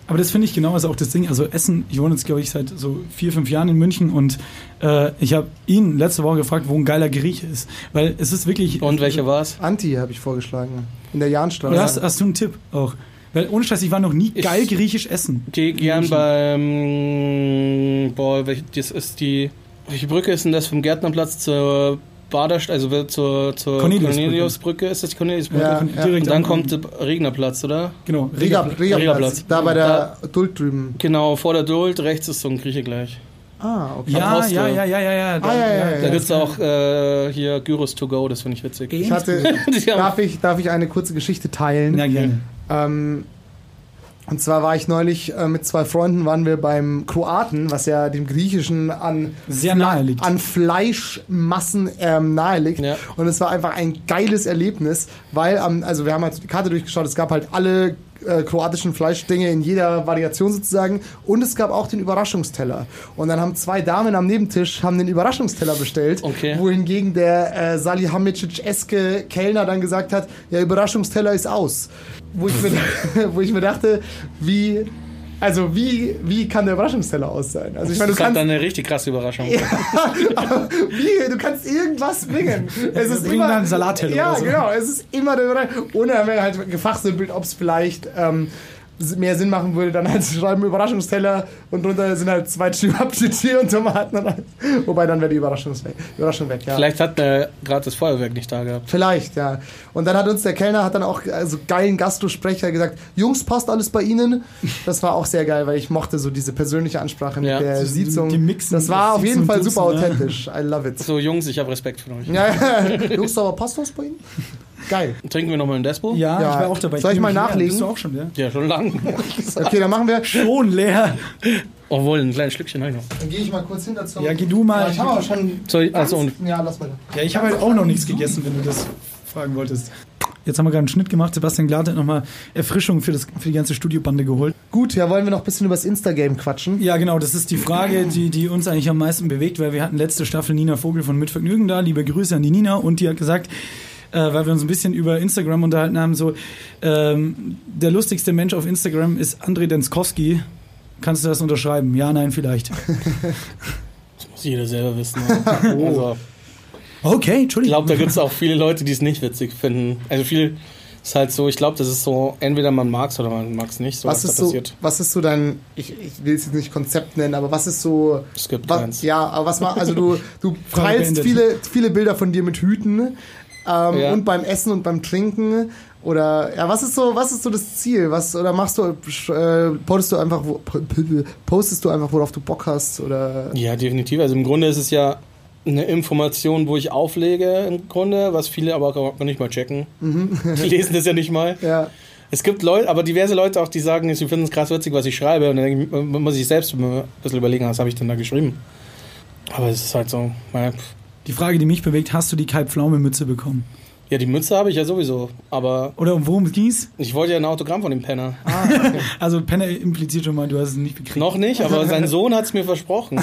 Aber das finde ich genau ist auch das Ding. Also Essen, ich wohne jetzt, glaube ich, seit so vier, fünf Jahren in München und äh, ich habe ihn letzte Woche gefragt, wo ein geiler Grieche ist. Weil es ist wirklich. Und welche war's? Anti habe ich vorgeschlagen. In der Jahnstraße. Hast, hast du einen Tipp auch? Weil ohne Scheiß, ich war noch nie Ich- geil griechisch essen. Geh gern beim. Boah, welche, das ist die. Welche Brücke ist denn das vom Gärtnerplatz zur Baderst, also zur, zur Corneliusbrücke. Corneliusbrücke? Ist das die Corneliusbrücke? Ja, ja. direkt Und dann kommt der Regnerplatz, oder? Genau. Regaplatz. Regaplatz. Da bei der Duld drüben. Genau, vor der Duld, rechts ist so ein Grieche gleich. Ah, okay. Ja, ja, ja, ja, ja, ja. Da, Ah, ja, ja, ja. Da gibt's auch äh, hier Gyros to go, das finde ich witzig. Ich hatte, darf, ich, darf ich eine kurze Geschichte teilen? Ja, gerne. Ähm, und zwar war ich neulich äh, mit zwei Freunden, waren wir beim Kroaten, was ja dem Griechischen an, Sehr nahe liegt. an Fleischmassen ähm, nahe liegt. Ja. Und es war einfach ein geiles Erlebnis, weil, am also wir haben halt die Karte durchgeschaut, es gab halt alle äh, kroatischen Fleischdinge in jeder Variation sozusagen und es gab auch den Überraschungsteller. Und dann haben zwei Damen am Nebentisch haben den Überraschungsteller bestellt, Okay. wohingegen der äh, Salihamidzic-eske Kellner dann gesagt hat, ja, Überraschungsteller ist aus. Wo ich mir, wo ich mir dachte, wie, also wie, wie kann der Überraschungsteller aus sein? Also ich meine, das du ist kannst, dann eine richtig krasse Überraschung. aber wie, du kannst irgendwas bringen. Es ist immer, dann Salatteller Ja, oder so. genau, es ist immer der Überraschung. Ohne haben wir halt gefachsimpelt, ob es vielleicht ähm, mehr Sinn machen würde, dann halt zu schreiben Überraschungsteller und drunter sind halt zwei Appetit und Tomaten. Und. Wobei dann wäre die Überraschung weg. Überraschung weg ja. Vielleicht hat er gerade das Feuerwerk nicht da gehabt. Vielleicht, ja. Und dann hat uns der Kellner hat dann auch also geilen Gastrosprecher gesagt, Jungs, passt alles bei Ihnen? Das war auch sehr geil, weil ich mochte so diese persönliche Ansprache mit Ja. der Die- Sitzung. die mixen- das war auf jeden Fall super ne? authentisch. I love it. So, Jungs, ich habe Respekt für euch. Ja, ja. Jungs, aber passt das bei Ihnen? Geil. Trinken wir nochmal ein Despo? Ja, Ja. ich war auch dabei. Soll ich bin mal nachlegen? Bist du auch schon leer? Ja, schon lang. Okay, dann machen wir. Schon leer. Obwohl, ein kleines Stückchen habe ich noch. Dann gehe ich mal kurz hinter zum. Ja, geh du mal. Ja, ich habe aber schon. Soll ich, also, und Ja, lass mal. Ja, ich habe halt auch noch nichts gegessen, wenn du das fragen wolltest. Jetzt haben wir gerade einen Schnitt gemacht. Sebastian Glad hat nochmal Erfrischung für, das, für die ganze Studiobande geholt. Gut, ja, wollen wir noch ein bisschen über das Insta-Game quatschen? Ja, genau, das ist die Frage, die, die uns eigentlich am meisten bewegt, weil wir hatten letzte Staffel Nina Vogel von Mit Vergnügen da. Liebe Grüße an die Nina und die hat gesagt, äh, weil wir uns ein bisschen über Instagram unterhalten haben, so ähm, der lustigste Mensch auf Instagram ist André Denskowski. Kannst du das unterschreiben? Ja, nein, vielleicht. das muss jeder selber wissen. Also, Okay, ich Entschuldigung. glaube, da gibt es auch viele Leute, die es nicht witzig finden. Also viel ist halt so, ich glaube, das ist so, entweder man mag es oder man mag es nicht, so Was was, ist, da so, passiert. was ist so dein, ich, ich will es jetzt nicht Konzept nennen, aber was ist so, Es gibt was, keins. ja, aber was mal, also du, du teilst viele, viele Bilder von dir mit Hüten ähm, Ja. und beim Essen und beim Trinken oder, ja, was ist so, was ist so das Ziel, was, oder machst du, äh, postest du einfach, wo, postest du einfach, worauf du Bock hast oder, Ja, definitiv. Also im Grunde ist es ja eine Information, wo ich auflege, im Grunde, was viele aber auch nicht mal checken. Die lesen das ja nicht mal. ja, Es gibt Leute, aber diverse Leute auch, die sagen, sie finden es krass witzig, was ich schreibe. Und dann denke ich, man muss sich selbst ein bisschen überlegen, was habe ich denn da geschrieben. Aber es ist halt so, naja. Die Frage, die mich bewegt, hast du die Kai Pflaume Mütze bekommen? ja, die Mütze habe ich ja sowieso. Aber Oder worum ging's? ich wollte ja ein Autogramm von dem Penner. Also Penner impliziert schon mal, du hast es nicht gekriegt. Noch nicht, aber sein Sohn hat es mir versprochen.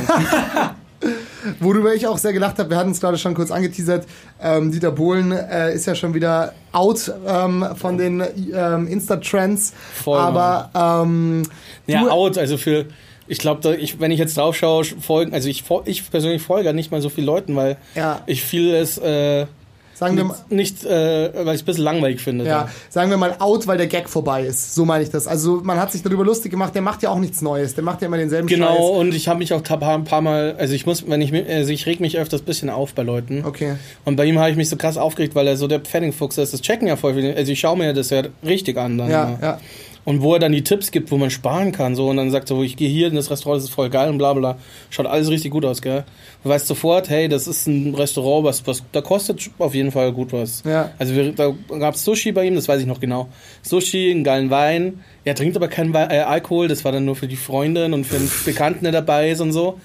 Worüber ich auch sehr gelacht habe, wir hatten es gerade schon kurz angeteasert, ähm, Dieter Bohlen äh, ist ja schon wieder out ähm, von den ähm, Insta-Trends. Voll, aber ähm, Ja, out, also für. Ich glaube, ich, wenn ich jetzt drauf schaue, folgen, also ich, ich persönlich folge nicht mal so viele Leuten, weil Ja. ich vieles äh, sagen wir mal, nicht, äh, weil ich es ein bisschen langweilig finde. ja, sagen wir mal out, weil der Gag vorbei ist. So meine ich das. Also man hat sich darüber lustig gemacht, der macht ja auch nichts Neues, der macht ja immer denselben Genau, Scheiß. und ich habe mich auch ein paar, Mal, also ich muss, wenn ich also ich reg mich öfters ein bisschen auf bei Leuten. Okay. Und bei ihm habe ich mich so krass aufgeregt, weil er so der Pfennigfuchs ist. Das checken ja voll viele. Also ich schaue mir das ja richtig an dann. Ja, immer. ja. Und wo er dann die Tipps gibt, wo man sparen kann, so und dann sagt so, ich gehe hier in das Restaurant, das ist voll geil und bla bla. Schaut alles richtig gut aus, gell? Du weißt sofort, hey, das ist ein Restaurant, was, was da kostet auf jeden Fall gut was. Ja. Also wir, da gab es Sushi bei ihm, das weiß ich noch genau. Sushi, einen geilen Wein. Er trinkt aber keinen äh, Alkohol, das war dann nur für die Freundin und für den Bekannten, der dabei ist und so.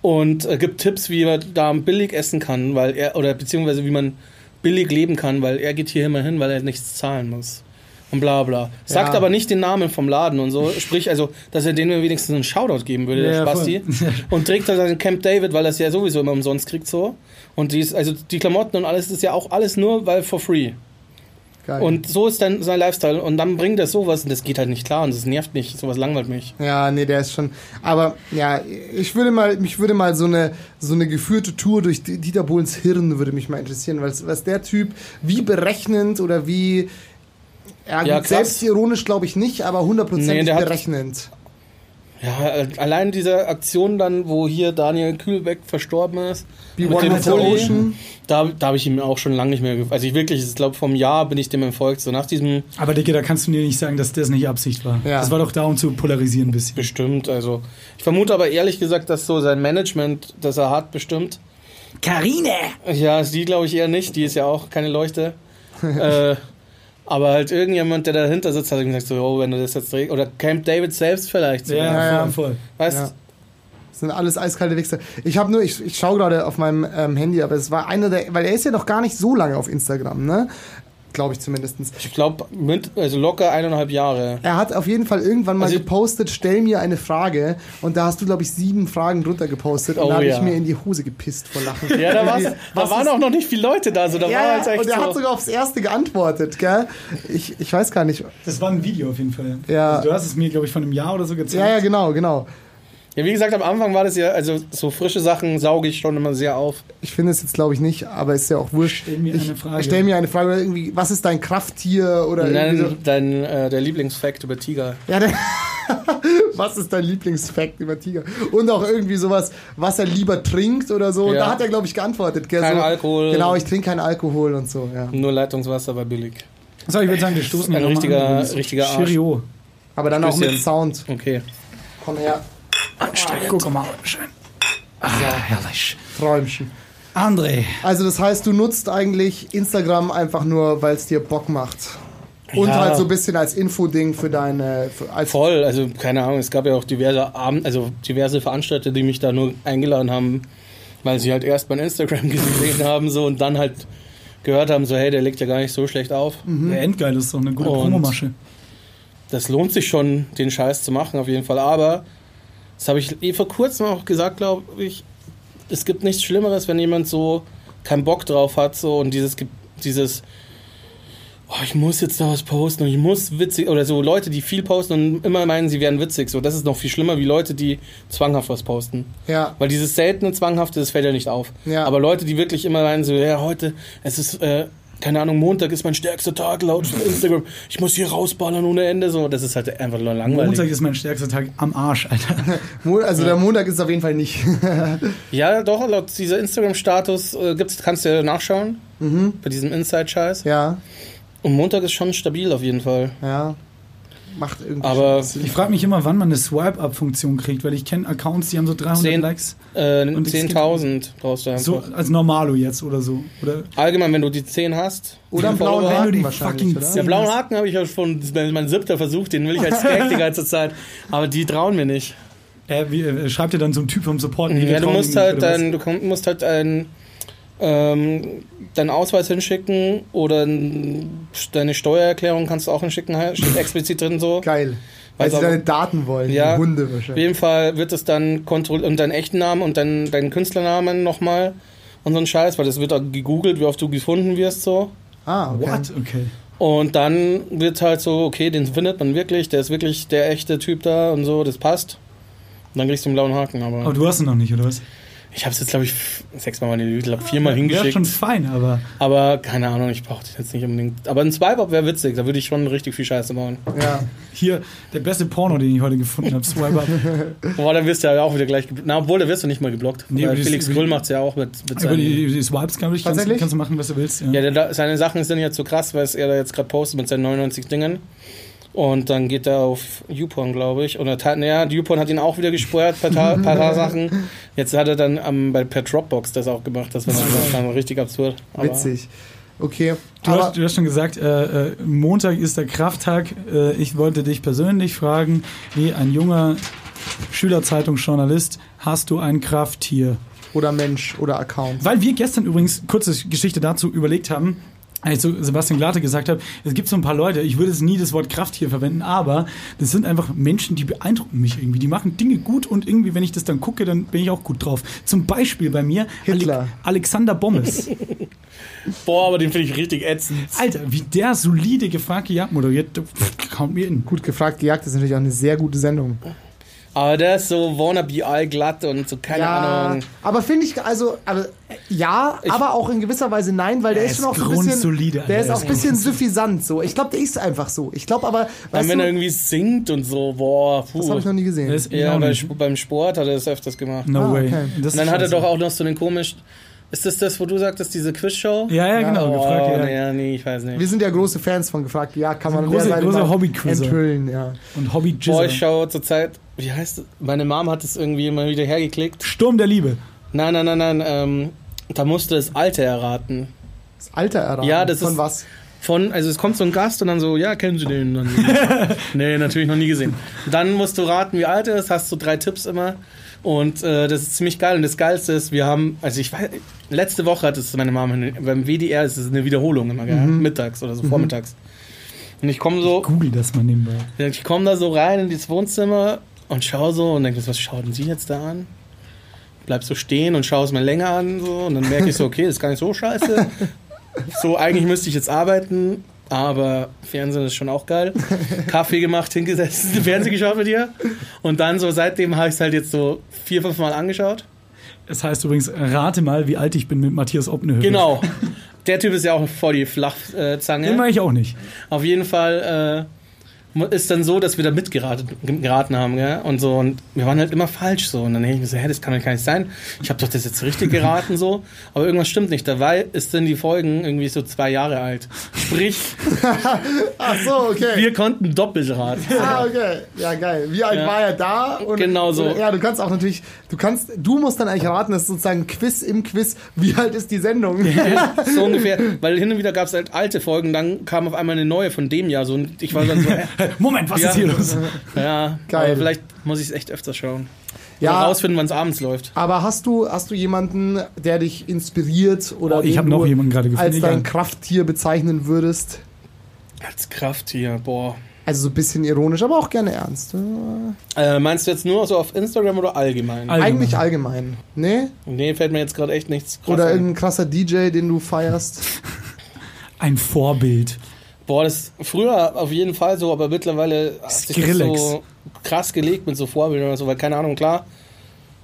Und äh, gibt Tipps, wie man da billig essen kann, weil er, oder beziehungsweise wie man billig leben kann, weil er geht hier immer hin, weil er nichts zahlen muss. Und bla bla. Sagt Ja. aber nicht den Namen vom Laden und so. Sprich, also, dass er denen wenigstens einen Shoutout geben würde, der Ja, Spasti. voll. Und trägt dann seinen Camp David, weil es ja sowieso immer umsonst kriegt so. Und die ist, also die Klamotten und alles ist ja auch alles nur, weil for free. Geil. Und so ist dann sein Lifestyle. Und dann bringt er sowas und das geht halt nicht klar und das nervt mich. Sowas langweilt mich. Ja, nee, der ist schon. Aber ja, ich würde mal, mich würde mal so eine so eine geführte Tour durch Dieter Bohlens Hirn würde mich mal interessieren, weil was der Typ wie berechnend oder wie ja, Ja, selbstironisch glaube ich nicht, aber hundertprozentig Nee, berechnend. Ja, allein diese Aktion dann, wo hier Daniel Kühlbeck verstorben ist. Wie mit One dem Pulli, Ocean. Da, da habe ich ihm auch schon lange nicht mehr. Also ich wirklich, ich glaube vom Jahr bin ich dem entfolgt. So nach diesem Aber Dicke, da kannst du mir nicht sagen, dass das nicht Absicht war. Ja. Das war doch da, um zu polarisieren ein bisschen. bestimmt. Also ich vermute aber ehrlich gesagt, dass so sein Management, das er hat, bestimmt. Karine! Ja, die glaube ich eher nicht. Die ist ja auch keine Leuchte. äh, aber halt irgendjemand, der dahinter sitzt, hat ihm gesagt so, oh, wenn du das jetzt drehst. Oder Camp David selbst vielleicht. So. Ja, Ja, ja. voll, voll. Weißt Ja. Das sind alles eiskalte Wichser. Ich habe nur, ich, ich schaue gerade auf meinem ähm, Handy, aber es war einer der, weil er ist ja noch gar nicht so lange auf Instagram, ne? Glaube ich zumindestens. ich glaube, also locker eineinhalb Jahre. Er hat auf jeden Fall irgendwann mal Also- gepostet, stell mir eine Frage. Und da hast du, glaube ich, sieben Fragen drunter gepostet. Und Oh da habe ja. ich mir in die Hose gepisst vor Lachen. Ja, da, war's, da Was waren auch noch nicht viele Leute da. So, da war Ja, halt echt und er so. hat sogar aufs erste geantwortet, gell? Ich, ich weiß gar nicht. Das war ein Video auf jeden Fall. Ja. Also du hast es mir, glaube ich, von einem Jahr oder so gezeigt. Ja, ja, genau, genau. Ja, wie gesagt, am Anfang war das ja, also so frische Sachen sauge ich schon immer sehr auf. Ich finde es jetzt, glaube ich, nicht, aber ist ja auch wurscht. Stell mir ich, eine Frage. Stell mir eine Frage. Oder irgendwie, was ist dein Krafttier? Oder irgendwie so. Nein, dein, äh, der Lieblingsfakt über Tiger. Ja, der, was ist dein Lieblingsfakt über Tiger? Und auch irgendwie sowas, was er lieber trinkt oder so. Ja. da hat er, glaube ich, geantwortet. Gell? Kein so, Alkohol. Genau, ich trinke keinen Alkohol und so, ja. Nur Leitungswasser war billig. So, ich würde sagen, wir stoßen Ein richtiger- an. Richtiger Arsch. Cheerio. Aber dann auch mit. Sound. Okay. Komm her, Guck mal, schön. Ah, herrlich. Träumchen. André, Also das heißt, du nutzt eigentlich Instagram einfach nur, weil es dir Bock macht. Und Ja. halt so ein bisschen als Infoding für deine... Für, als Voll, also keine Ahnung, es gab ja auch diverse Abend, also diverse Veranstalter, die mich da nur eingeladen haben, weil sie halt erst mein Instagram gesehen haben so und dann halt gehört haben, so hey, der legt ja gar nicht so schlecht auf. der Endgeil ist doch eine gute Und- Promomasche. Das lohnt sich schon, den Scheiß zu machen auf jeden Fall, aber das habe ich eh vor kurzem auch gesagt, glaube ich, es gibt nichts Schlimmeres, wenn jemand so keinen Bock drauf hat so und dieses dieses oh, ich muss jetzt da was posten und ich muss witzig oder so Leute, die viel posten und immer meinen, sie wären witzig, so das ist noch viel schlimmer wie Leute, die zwanghaft was posten. ja, Weil dieses seltene Zwanghafte, das fällt ja nicht auf. Ja. Aber Leute, die wirklich immer meinen, so, ja, heute, es ist, äh, keine Ahnung, Montag ist mein stärkster Tag laut Instagram. Ich muss hier rausballern ohne Ende. So, das ist halt einfach nur langweilig. Montag ist mein stärkster Tag am Arsch, Alter. Also der Montag ist es auf jeden Fall nicht. Ja, doch, laut dieser Instagram-Status äh, gibt's, kannst du ja nachschauen. Bei diesem Inside-Scheiß. ja, Und Montag ist schon stabil auf jeden Fall. ja. Macht irgendwie Aber Ich frage mich immer, wann man eine Swipe-Up-Funktion kriegt, weil ich kenne Accounts, die haben so 300 Zehn- Likes. Äh, Und es gibt- 10.000 brauchst du einfach. So als Normalo jetzt oder so. Oder Allgemein, wenn du die 10 hast. Oder einen blauen Follower- wenn du Haken die fucking oder? Der blaue Haken habe ich ja schon, das ist mein siebter Versuch, den will ich als Gag die ganze Zeit. Aber die trauen mir nicht. äh, wie, äh, schreibt dir dann so ein Typ vom Support? nee, Ja, du musst halt dein, du musst halt ein, ähm, deinen Ausweis hinschicken oder deine Steuererklärung kannst du auch hinschicken, steht explizit drin so. Geil. Weil Also sie deine Daten wollen, Ja. die Hunde Auf wahrscheinlich. jeden Fall wird es dann kontrolliert und deinen echten Namen und deinen, deinen Künstlernamen nochmal und so ein Scheiß, weil das wird auch gegoogelt, wie oft du gefunden wirst so. Ah, okay. What? Okay. Und dann wird halt so, okay, den findet man wirklich, der ist wirklich der echte Typ da und so, das passt. Und dann kriegst du einen blauen Haken, aber, Aber du hast ihn noch nicht, oder was? Ich habe es jetzt, glaube ich, sechsmal mal in die glaube viermal Wäre hingeschickt. schon fein, aber Aber keine Ahnung, ich brauche das jetzt nicht unbedingt. Aber ein Swipe-Up wäre witzig, da würde ich schon richtig viel Scheiße bauen. Ja. hier, der beste Porno, den ich heute gefunden habe, Swipe Up. Boah, dann wirst du ja auch wieder gleich geblockt. Na, obwohl, da wirst du nicht mal geblockt. Nee, Weil aber Felix Grüll macht's ja auch mit, mit Über seinen... die, die Swipes, glaube ich, kannst, Tatsächlich? kannst du machen, was du willst. Ja. Ja, der, seine Sachen sind jetzt so krass, weil es er da jetzt gerade postet mit seinen 99 Dingen. Und dann geht er auf YouPorn, glaube ich. Oder naja, YouPorn hat ihn auch wieder gesperrt, per ta- paar Sachen. Jetzt hat er dann am, bei, per Dropbox das auch gemacht. Das war dann richtig absurd. Aber Witzig. Okay. Du, Aber hast, du hast schon gesagt, äh, äh, Montag ist der Krafttag. Äh, ich wollte dich persönlich fragen, wie ein junger Schülerzeitungsjournalist, hast du ein Krafttier? oder Mensch oder Account. Weil wir gestern übrigens, kurze Geschichte dazu, überlegt haben, als ich zu Sebastian Glate gesagt habe, es gibt so ein paar Leute, ich würde es nie das Wort Kraft hier verwenden, aber das sind einfach Menschen, die beeindrucken mich irgendwie. Die machen Dinge gut und irgendwie, wenn ich das dann gucke, dann bin ich auch gut drauf. Zum Beispiel bei mir Hitler. Ale Alexander Bommes. Boah, aber den finde ich richtig ätzend. Alter, wie der solide gefragte Jagd moderiert, pff, kommt mir in. Gut gefragt, gejagt ist natürlich auch eine sehr gute Sendung. Aber der ist so wannabe allglatt und so, keine Ahnung. aber finde ich, also, aber, ja, aber auch in gewisser Weise nein, weil der Er ist schon auch ein bisschen, grundsolide, der ist auch ein bisschen suffisant, so. Ich glaube, der ist einfach so. Ich glaube aber, Dann, weißt wenn er du, irgendwie singt und so, boah, das habe ich noch puh. nie gesehen. Ja, bei, beim Sport hat er das öfters gemacht. No Ah, way. okay. Das Und dann hat er doch auch noch so einen komisch. Ist das das, wo du sagtest, diese Quizshow? Ja, ja, genau. Oh, gefragt, ja. nee, ja, nee, ich weiß nicht. Wir sind ja große Fans von gefragt, ja, kann man Große- große Hobbyquizzer. enthüllen, ja. Und Hobby Boah, ich schaue zurzeit, wie heißt es? Meine Mom hat es irgendwie immer wieder hergeklickt. Sturm der Liebe. Nein, nein, nein, nein, ähm, da musste das Alter erraten. Das Alter erraten. Ja, das von ist- was? Von, also es kommt so ein Gast und dann so, ja, kennen Sie den? Dann, nee, natürlich noch nie gesehen. Dann musst du raten, wie alt er ist, hast du drei Tipps immer. Und äh, das ist ziemlich geil. Und das Geilste ist, wir haben, also ich weiß, letzte Woche hat es meine Mama, beim WDR ist es eine Wiederholung immer, gell? mittags oder so, vormittags. Und ich komme so, Google das mal nebenbei. ich komme da so rein in dieses Wohnzimmer und schaue so und denke, was schaut denn sie jetzt da an? Bleib so stehen und schaue es mir länger an so, und dann merke ich so, okay, das ist gar nicht so scheiße. So, eigentlich müsste ich jetzt arbeiten, aber Fernsehen ist schon auch geil. Kaffee gemacht, hingesetzt, Fernsehen geschaut mit dir. Und dann so seitdem habe ich es halt jetzt so vier, fünf Mal angeschaut. Es heißt übrigens, rate mal, wie alt ich bin mit Matthias Obnehövel. Genau. Der Typ ist ja auch voll die Flachzange. Den mag ich auch nicht. Auf jeden Fall äh, ist dann so, dass wir da mitgeraten geraten haben, gell? Und so, und wir waren halt immer falsch so. Und dann denke ich mir so, hä, das kann doch gar nicht sein. Ich habe doch das jetzt richtig geraten so. Aber irgendwas stimmt nicht. Dabei ist dann die Folgen irgendwie so zwei Jahre alt. Sprich, Ach so, okay. wir konnten doppelt raten. Ah, okay. Ja, geil. Wie alt Ja. war er da? Und, Genau so. Ja, du kannst auch natürlich, du kannst, du musst dann eigentlich raten, das ist sozusagen Quiz im Quiz. Wie alt ist die Sendung? So ungefähr. Weil hin und wieder gab es halt alte Folgen, dann kam auf einmal eine neue von dem Jahr. So, und ich war dann so, hä? Moment, was Ja. ist hier los? ja, Geil. aber vielleicht muss ich es echt öfter schauen. Ja. Oder rausfinden, wann es abends läuft. Aber hast du, hast du jemanden, der dich inspiriert oder Oh, ich den hab noch du jemanden gerade gefunden, als dein. Krafttier bezeichnen würdest? Als Krafttier, boah. Also so ein bisschen ironisch, aber auch gerne ernst. Äh, meinst du jetzt nur so auf Instagram oder allgemein? Allgemein. Eigentlich allgemein. Nee? nee, fällt mir jetzt gerade echt nichts krass Oder ein. irgendein krasser DJ, den du feierst? Ein Vorbild. Boah, das früher auf jeden Fall so, aber mittlerweile hat sich das so krass gelegt mit so Vorbildern oder so, weil keine Ahnung, klar,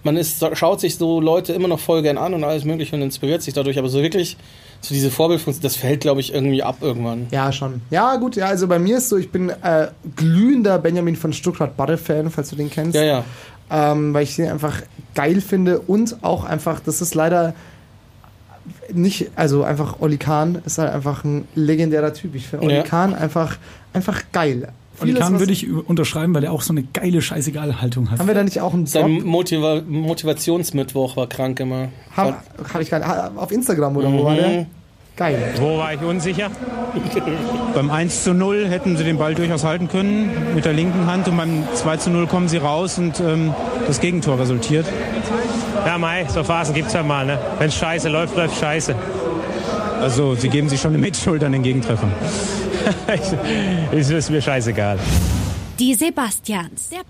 man ist, schaut sich so Leute immer noch voll gern an und alles mögliche und inspiriert sich dadurch, aber so wirklich, so diese Vorbildfunktion, das fällt, glaube ich, irgendwie ab irgendwann. Ja, schon. Ja, gut, ja, also bei mir ist so, ich bin äh, glühender Benjamin von Stuttgart Butter-Fan, falls du den kennst. Ja, ja. ähm, weil ich den einfach geil finde und auch einfach, das ist leider nicht, also einfach Olli Kahn ist halt einfach ein legendärer Typ. Ich finde Olli Ja. Kahn einfach, einfach geil. Vieles, Kahn würde ich unterschreiben, weil er auch so eine geile Scheißegal-Haltung hat. Haben wir da nicht auch einen Sein Job? Motiva Motivationsmittwoch war krank immer. Haben, hab ich gar nicht, auf Instagram oder wo war der? Mhm. Geil. Wo war ich unsicher? beim 1 zu 0 hätten sie den Ball durchaus halten können mit der linken Hand und beim 2 zu 0 kommen sie raus und ähm, das Gegentor resultiert. Ja, Mai, so Phasen gibt's ja mal, ne? Wenn scheiße läuft, läuft scheiße. Also sie geben sich schon eine Mitschuld an den Gegentreffern. ist, ist mir scheißegal. Die Sebastians. Der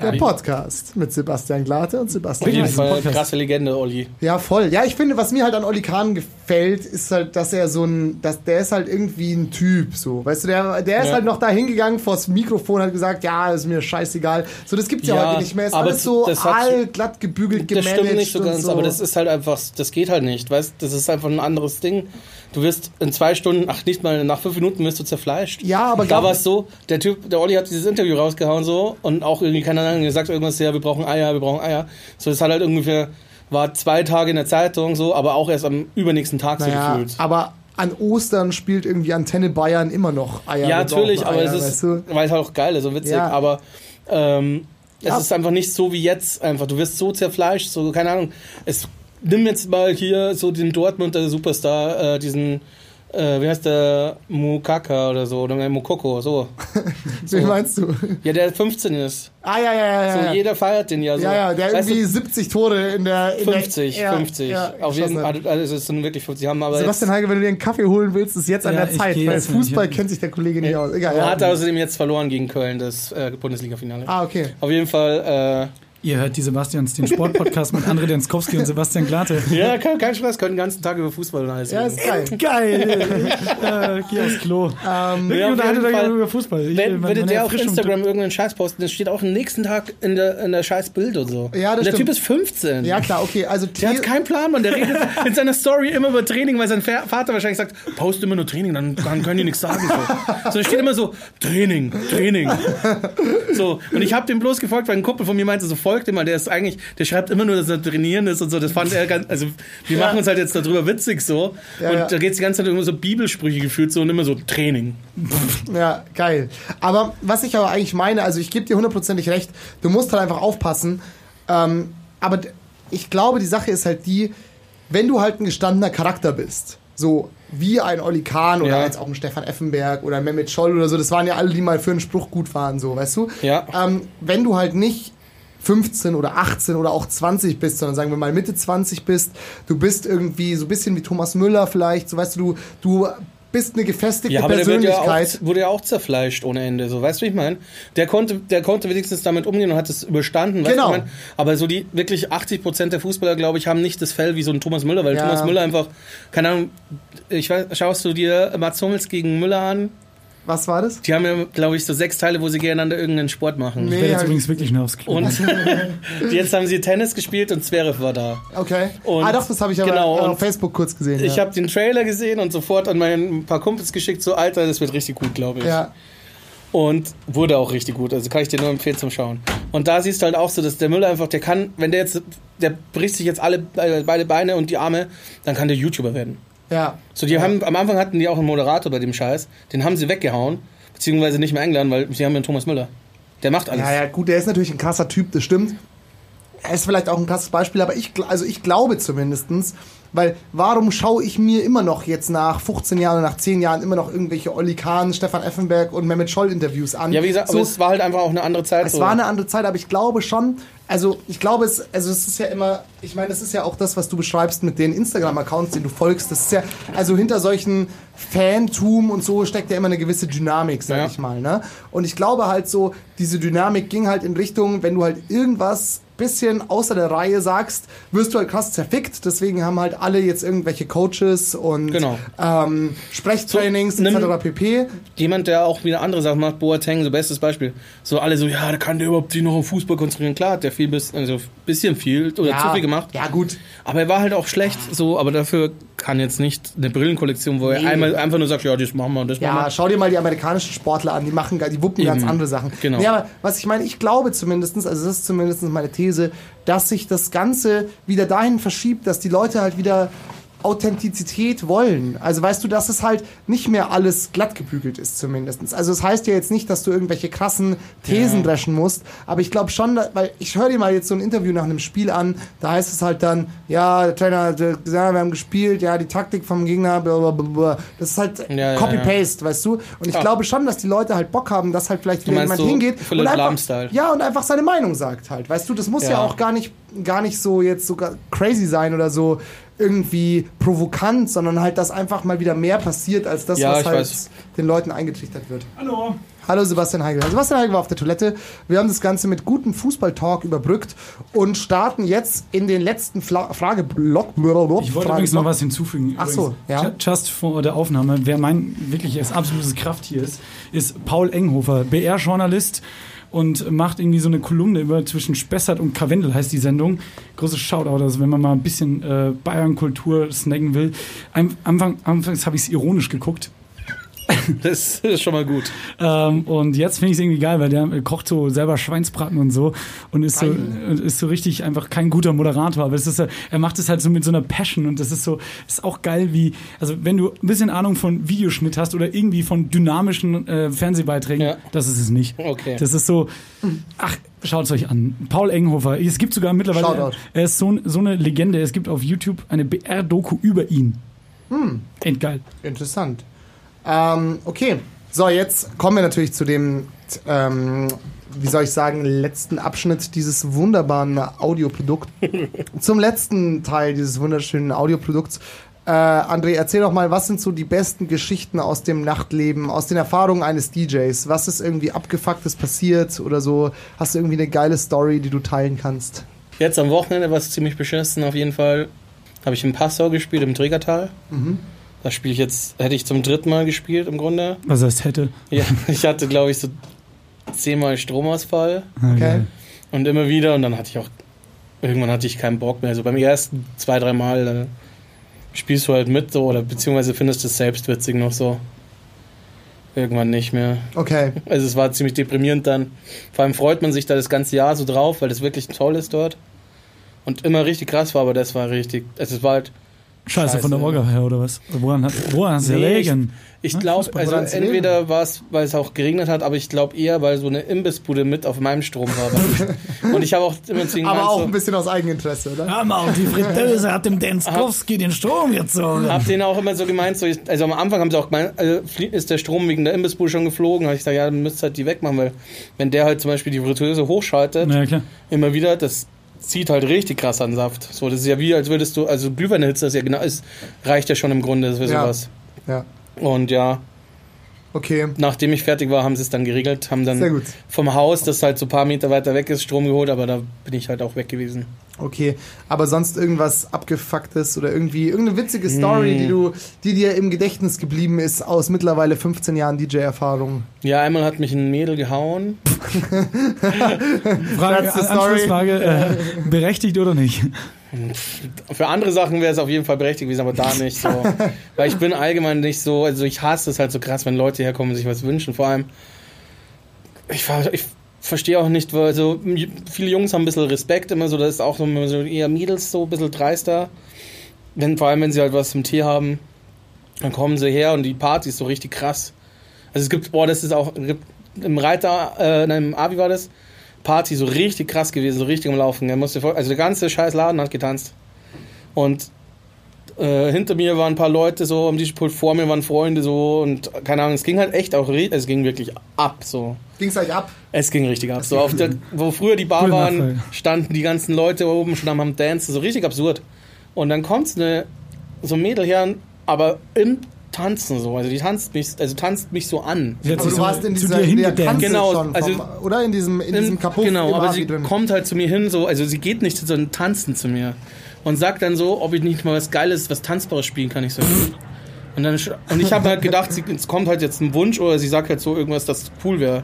Der Podcast mit Sebastian Glate und Auf Sebastian jeden Heise. Fall krasse Legende, Olli. Ja, voll. Ja, ich finde, was mir halt an Olli Kahn gefällt, ist halt, dass er so ein, dass der ist halt irgendwie ein Typ, so. Weißt du, der, der ist Ja. halt noch da hingegangen vors Mikrofon, hat gesagt, ja, ist mir scheißegal. So, das gibt's ja, Ja, heute nicht mehr. Ist aber alles so das hat- allglatt gebügelt, Das gemanagt stimmt nicht so ganz, so. aber das ist halt einfach, das geht halt nicht, weißt das ist einfach ein anderes Ding. Du wirst in zwei Stunden, ach nicht mal, nach fünf Minuten wirst du zerfleischt. Ja, aber da war es so, der Typ, der Olli hat dieses Interview rausgehauen so und auch irgendwie, keine Ahnung, gesagt irgendwas, ja, wir brauchen Eier, wir brauchen Eier. So, das hat halt ungefähr, war zwei Tage in der Zeitung so, aber auch erst am übernächsten Tag so naja, gefühlt. aber an Ostern spielt irgendwie Antenne Bayern immer noch Eier. Ja, natürlich, aber Eier, es weißt ist, du? weil es halt auch geil ist, so witzig, Ja. aber ähm, es Ja. ist einfach nicht so wie jetzt einfach. Du wirst so zerfleischt, so, keine Ahnung. Es, nimm jetzt mal hier so den Dortmunder Superstar, äh, diesen äh, wie heißt der, Mukaka oder so, oder Mukoko, so. Wen meinst du? Ja, der 15 ist. Ah, ja, ja, ja. So, ja. jeder feiert den ja so. ja, ja, der Weißt du, irgendwie 70 Tore in der. In 50, der, ja, 50. Ja, Auf jeden. Fall, also es sind wirklich 50. Haben aber Sebastian Heige, wenn du dir einen Kaffee holen willst, ist jetzt an der Zeit, weil jetzt Fußball nicht. kennt sich der Kollege nicht aus. Egal. Er Ja. hat außerdem jetzt verloren gegen Köln, das äh, Bundesliga-Finale. Ah, okay. Auf jeden Fall, Ihr hört die Sebastians, den Sportpodcast mit André Denskowski und Sebastian Glate. ja, kein, kein Stress, können den ganzen Tag über Fußball und alles Ja, ist geil. Geil! Äh, geh aufs Klo. Ähm, Ja, auf Unterhaltet jeden Fall. über Fußball. Ich, Wenn, meine- würde meine der auf Instagram irgendeinen Scheiß posten, das steht auch am nächsten Tag in der, in der scheiß Bild und so. Ja, das und der stimmt. Typ ist 15. ja, klar, okay. Also, Der hat keinen Plan, Mann. Der redet in seiner Story immer über Training, weil sein Vater wahrscheinlich sagt, post immer nur Training, dann, dann können die nichts sagen. So, so da steht immer so, Training, Training. So, und ich habe dem bloß gefolgt, weil ein Kumpel von mir meinte, so folgt ihm mal, der ist eigentlich, der schreibt immer nur, dass er trainieren ist und so. Das fand er ganz, also wir Ja. machen uns halt jetzt darüber witzig so. Ja, und ja. da geht's die ganze Zeit immer so Bibelsprüche gefühlt so und immer so Training. Ja, geil. Aber was ich aber eigentlich meine, also ich gebe dir hundertprozentig recht, du musst halt einfach aufpassen. Ähm, aber ich glaube, die Sache ist halt die, wenn du halt ein gestandener Charakter bist, so wie ein Olli Kahn oder Ja. jetzt auch ein Stefan Effenberg oder Mehmet Scholl oder so, das waren ja alle, die mal für einen Spruch gut waren, so, weißt du? Ja. Ähm, wenn du halt nicht 15 oder 18 oder auch 20 bist, sondern sagen wir mal Mitte 20 bist, du bist irgendwie so ein bisschen wie Thomas Müller vielleicht, so weißt du, du, du bist eine gefestigte Ja, aber der wird ja Persönlichkeit. auch, wurde ja auch zerfleischt ohne Ende. So, weißt du, wie ich meine? Der konnte, der konnte wenigstens damit umgehen und hat es überstanden. Weißt Genau. Du, ich mein? aber so die wirklich 80 Prozent der Fußballer, glaube ich, haben nicht das Fell wie so ein Thomas Müller, weil Ja. Thomas Müller einfach, keine Ahnung, ich weiß, schaust du dir Mats Hummels gegen Müller an? Was war das? Die haben ja, glaube ich, so sechs Teile, wo sie gegeneinander irgendeinen Sport machen. Nee. Ich werde jetzt übrigens wirklich nur aufs Klo. Und jetzt haben sie Tennis gespielt und Zverev war da. Okay. Und- ah, doch, das habe ich aber genau, auf Facebook kurz gesehen. Ich ja. habe den Trailer gesehen und sofort an meinen paar Kumpels geschickt, so Alter, das wird richtig gut, glaube ich. Ja, Und wurde auch richtig gut. Also kann ich dir nur empfehlen zum Schauen. Und da siehst du halt auch so, dass der Müller einfach, der kann, wenn der jetzt, der bricht sich jetzt alle äh, beide Beine und die Arme, dann kann der YouTuber werden. Ja. So, die haben, am Anfang hatten die auch einen Moderator bei dem Scheiß, den haben sie weggehauen, beziehungsweise nicht mehr eingeladen, weil sie haben ja einen Thomas Müller. Der macht alles. Ja, ja, gut, der ist natürlich ein krasser Typ, das stimmt. Er ist vielleicht auch ein krasses Beispiel, aber ich, also ich glaube zumindestens, weil warum schaue ich mir immer noch jetzt nach 15 Jahren oder nach 10 Jahren immer noch irgendwelche Olli Kahn, Stefan Effenberg und Mehmet Scholl Interviews an? Ja, wie gesagt, so, es war halt einfach auch eine andere Zeit. Es so. war eine andere Zeit, aber ich glaube schon, also ich glaube es, also es ist ja immer, ich meine, das ist ja auch das, was du beschreibst mit den Instagram-Accounts, denen du folgst. Das ist ja, also hinter solchen Fantum und so steckt ja immer eine gewisse Dynamik, sag Ja. ich mal. Ne? Und ich glaube halt so, diese Dynamik ging halt in Richtung, wenn du halt irgendwas bisschen außer der Reihe sagst, wirst du halt krass zerfickt. Deswegen haben halt alle jetzt irgendwelche Coaches und Genau. ähm, Sprechtrainings So, etc. pp. Jemand, der auch wieder andere Sachen macht, Boateng, so bestes Beispiel. So alle so, ja, da kann der überhaupt sich noch auf Fußball konzentrieren. Klar, hat der viel, bis, also bisschen viel oder zu viel gemacht. Ja, gut. Aber er war halt auch schlecht, so, aber dafür kann jetzt nicht eine Brillenkollektion, wo Nee. er einmal einfach nur sagt, ja, das machen wir und das machen Ja, wir. schau dir mal die amerikanischen Sportler an, die machen, die wuppen ganz Eben. andere Sachen. Genau. Nee, aber was ich meine, ich glaube zumindestens, also das ist zumindest meine These, dass sich das Ganze wieder dahin verschiebt, dass die Leute halt wieder Authentizität wollen. Also weißt du, dass es halt nicht mehr alles glatt gebügelt ist zumindest. Also es heißt ja jetzt nicht, dass du irgendwelche krassen Thesen dreschen musst, aber ich glaube schon, weil ich höre dir mal jetzt so ein Interview nach einem Spiel an, da heißt es halt dann, ja, der Trainer hat gesagt, wir haben gespielt, ja, die Taktik vom Gegner, blablabla. Das ist halt Ja, ja, Copy-Paste, weißt du? Und ich Ja. glaube schon, dass die Leute halt Bock haben, dass halt vielleicht wieder jemand so hingeht und einfach, Lahm-Style? ja, und einfach seine Meinung sagt halt. Weißt du, das muss ja, Ja. auch gar nicht, gar nicht so jetzt sogar crazy sein oder so irgendwie provokant, sondern halt, dass einfach mal wieder mehr passiert, als das, Ja, was halt weiß. den Leuten eingetrichtert wird. Hallo. Hallo Sebastian Heigel. Sebastian Heigel war auf der Toilette. Wir haben das Ganze mit gutem Fußballtalk überbrückt und starten jetzt in den letzten Fla Frageblock. Ich wollte Frage- übrigens noch was hinzufügen. Ach so, ja. ju- Just vor der Aufnahme, wer mein wirkliches absolutes Krafttier ist, ist Paul Enghofer, BR-Journalist und macht irgendwie so eine Kolumne über zwischen Spessart und Karwendel heißt die Sendung. Großes Shoutout, also wenn man mal ein bisschen äh, Bayern-Kultur snacken will. Anfang, anfangs habe ich es ironisch geguckt. Das ist schon mal gut. Ähm, und jetzt finde ich es irgendwie geil, weil der kocht so selber Schweinsbraten und so und ist so, ist so richtig einfach kein guter Moderator. Aber es ist, er macht es halt so mit so einer Passion und das ist so, ist auch geil, wie, also wenn du ein bisschen Ahnung von Videoschnitt hast oder irgendwie von dynamischen äh, Fernsehbeiträgen, Ja. das ist es nicht. Okay. Das ist so, ach, schaut es euch an. Paul Enghofer, es gibt sogar mittlerweile, Shoutout. er ist so, so eine Legende, es gibt auf YouTube eine BR-Doku über ihn. Endgeil. Interessant. Ähm, okay, so jetzt kommen wir natürlich zu dem, ähm, wie soll ich sagen, letzten Abschnitt dieses wunderbaren Audioprodukts. Zum letzten Teil dieses wunderschönen Audioprodukts. Äh, André, erzähl doch mal, was sind so die besten Geschichten aus dem Nachtleben, aus den Erfahrungen eines DJs? Was ist irgendwie abgefucktes passiert oder so? Hast du irgendwie eine geile Story, die du teilen kannst? Jetzt am Wochenende war es ziemlich beschissen auf jeden Fall. Habe ich in Passau gespielt, im Trägertal. Da spiele ich jetzt, hätte ich zum dritten Mal gespielt im Grunde. Was heißt hätte? Ja, ich hatte, glaube ich, so zehnmal Stromausfall Okay. und immer wieder. Und dann hatte ich auch, irgendwann hatte ich keinen Bock mehr. Also beim ersten zwei, drei Mal, dann spielst du halt mit so oder beziehungsweise findest du es selbst witzig noch so. Irgendwann nicht mehr. Okay. Also es war ziemlich deprimierend dann. Vor allem freut man sich da das ganze Jahr so drauf, weil das wirklich toll ist dort. Und immer richtig krass war, aber das war richtig. Also es war halt. Scheiße, von der Scheiße. Orga her oder was? Woran hat woran Nee, gelegen? Ich Hm? glaube, also entweder war es, weil es auch geregnet hat, aber ich glaube eher, weil so eine Imbissbude mit auf meinem Strom war. Und ich habe auch immer zu ihm Aber auch so, ein bisschen aus Eigeninteresse, oder? Hör mal, die Fritteuse hat dem Denskowski den Strom gezogen. Hab denen auch immer so gemeint, so, ich- also am Anfang haben sie auch gemeint, also ist der Strom wegen der Imbissbude schon geflogen. Habe ich gesagt, ja, dann müsst ihr halt die wegmachen, weil wenn der halt zum Beispiel die Fritteuse hochschaltet, ja, klar. immer wieder, das zieht halt richtig krass an Saft. So, das ist ja wie, als würdest du, also Glühwein erhitzt das ja genau, ist, reicht ja schon im Grunde für Ja. sowas. Ja. Und ja, Okay. nachdem ich fertig war, haben sie es dann geregelt, haben dann vom Haus, das halt so ein paar Meter weiter weg ist, Strom geholt, aber da bin ich halt auch weg gewesen. Okay, aber sonst irgendwas abgefucktes oder irgendwie irgendeine witzige Story, Hm. die du, die dir im Gedächtnis geblieben ist aus mittlerweile 15 Jahren DJ-Erfahrung. Ja, einmal hat mich ein Mädel gehauen. Frage. Anschlussfrage, äh, berechtigt oder nicht? Für andere Sachen wäre es auf jeden Fall berechtigt gewesen, aber da nicht so. Weil ich bin allgemein nicht so, also ich hasse es halt so krass, wenn Leute herkommen und sich was wünschen. Vor allem, ich, ich verstehe auch nicht, weil so viele Jungs haben ein bisschen Respekt immer so, das ist auch so, so eher Mädels so ein bisschen dreister. Wenn, vor allem, wenn sie halt was zum Tee haben, dann kommen sie her und die Party ist so richtig krass. Also es gibt, boah, das ist auch, im Reiter, äh, nein, im Abi war das, Party so richtig krass gewesen, so richtig am Laufen. Also der ganze scheiß Laden hat getanzt. Und äh, hinter mir waren ein paar Leute so am Pult, vor mir waren Freunde so und keine Ahnung, es ging halt echt auch, es ging wirklich ab so. Ging's euch ab? Es ging richtig ab. So auf der, wo früher die Bar Cool waren, standen die ganzen Leute oben schon am Dance, so richtig absurd. Und dann kommt eine, so ein Mädel her, aber im Tanzen so, also die tanzt mich, also tanzt mich so an. Sie hat Aber du so warst in dieser in der. Kanzel Genau, schon, vom, also- oder in diesem, in diesem Kapuff Genau, aber Abi sie drin. kommt halt zu mir hin, so, also sie geht nicht so ein Tanzen zu mir und sagt dann so, ob ich nicht mal was Geiles, was Tanzbares spielen kann. Ich so, und dann und ich habe halt gedacht, sie, es kommt halt jetzt ein Wunsch oder sie sagt halt so irgendwas, das cool wäre,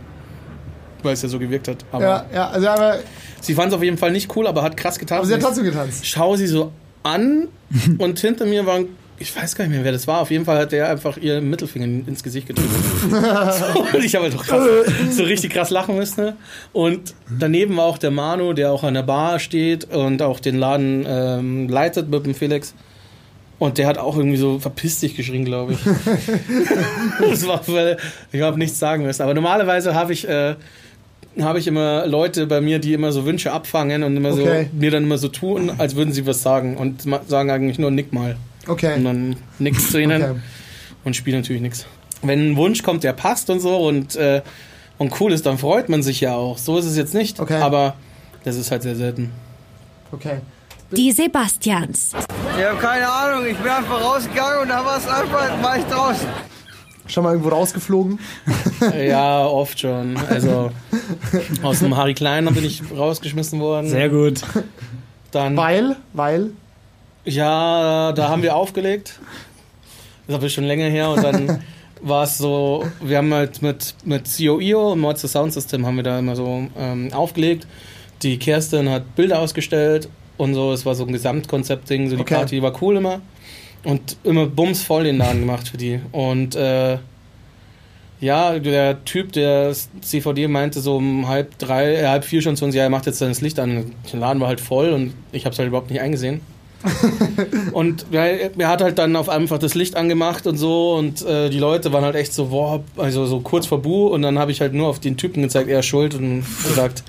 weil es ja so gewirkt hat. Aber Ja, ja, also aber, sie fand es auf jeden Fall nicht cool, aber hat krass getanzt. aber sie hat ich trotzdem getanzt. schau sie so an und hinter mir war ein, ich weiß gar nicht mehr, wer das war. Auf jeden Fall hat der einfach ihr Mittelfinger ins Gesicht gedrückt. so, und ich habe halt doch krass, so richtig krass lachen müssen. Ne? Und daneben war auch der Manu, der auch an der Bar steht und auch den Laden ähm, leitet mit dem Felix. Und der hat auch irgendwie so verpiss dich geschrien, glaube ich. das war, weil ich habe nichts sagen müssen. Aber normalerweise habe ich, äh, habe ich immer Leute bei mir, die immer so Wünsche abfangen und immer Okay. so mir dann immer so tun, als würden sie was sagen und sagen eigentlich nur nick mal. Und Okay. dann nix zu ihnen okay. und spielen natürlich nichts. Wenn ein Wunsch kommt, der passt und so und, äh, und cool ist, dann freut man sich ja auch. So ist es jetzt nicht, Okay. aber das ist halt sehr selten. Okay. Die Sebastians. Ich habe keine Ahnung, ich bin einfach rausgegangen und da war es einfach, war ich draußen. Schon mal irgendwo rausgeflogen? Ja, oft schon. Also aus dem Harry Klein bin ich rausgeschmissen worden. Sehr gut. Dann, Weil, weil, ja, da haben wir aufgelegt. Das ist aber schon länger her und dann war es so, wir haben halt mit, mit COIO, Monster Sound System, haben wir da immer so ähm, aufgelegt. Die Kerstin hat Bilder ausgestellt und so, es war so ein Gesamtkonzept-Ding, so die Okay. Party war cool immer. Und immer bumsvoll den Laden gemacht für die. Und äh, ja, der Typ, der CVD meinte so um halb drei, äh, halb vier schon zu uns, ja, er macht jetzt dann das Licht an. Der Laden war halt voll und ich habe es halt überhaupt nicht eingesehen. und er hat halt dann auf einfach das Licht angemacht und so und äh, die Leute waren halt echt so, boah, also so kurz vor Bu und dann habe ich halt nur auf den Typen gezeigt, er ist schuld und gesagt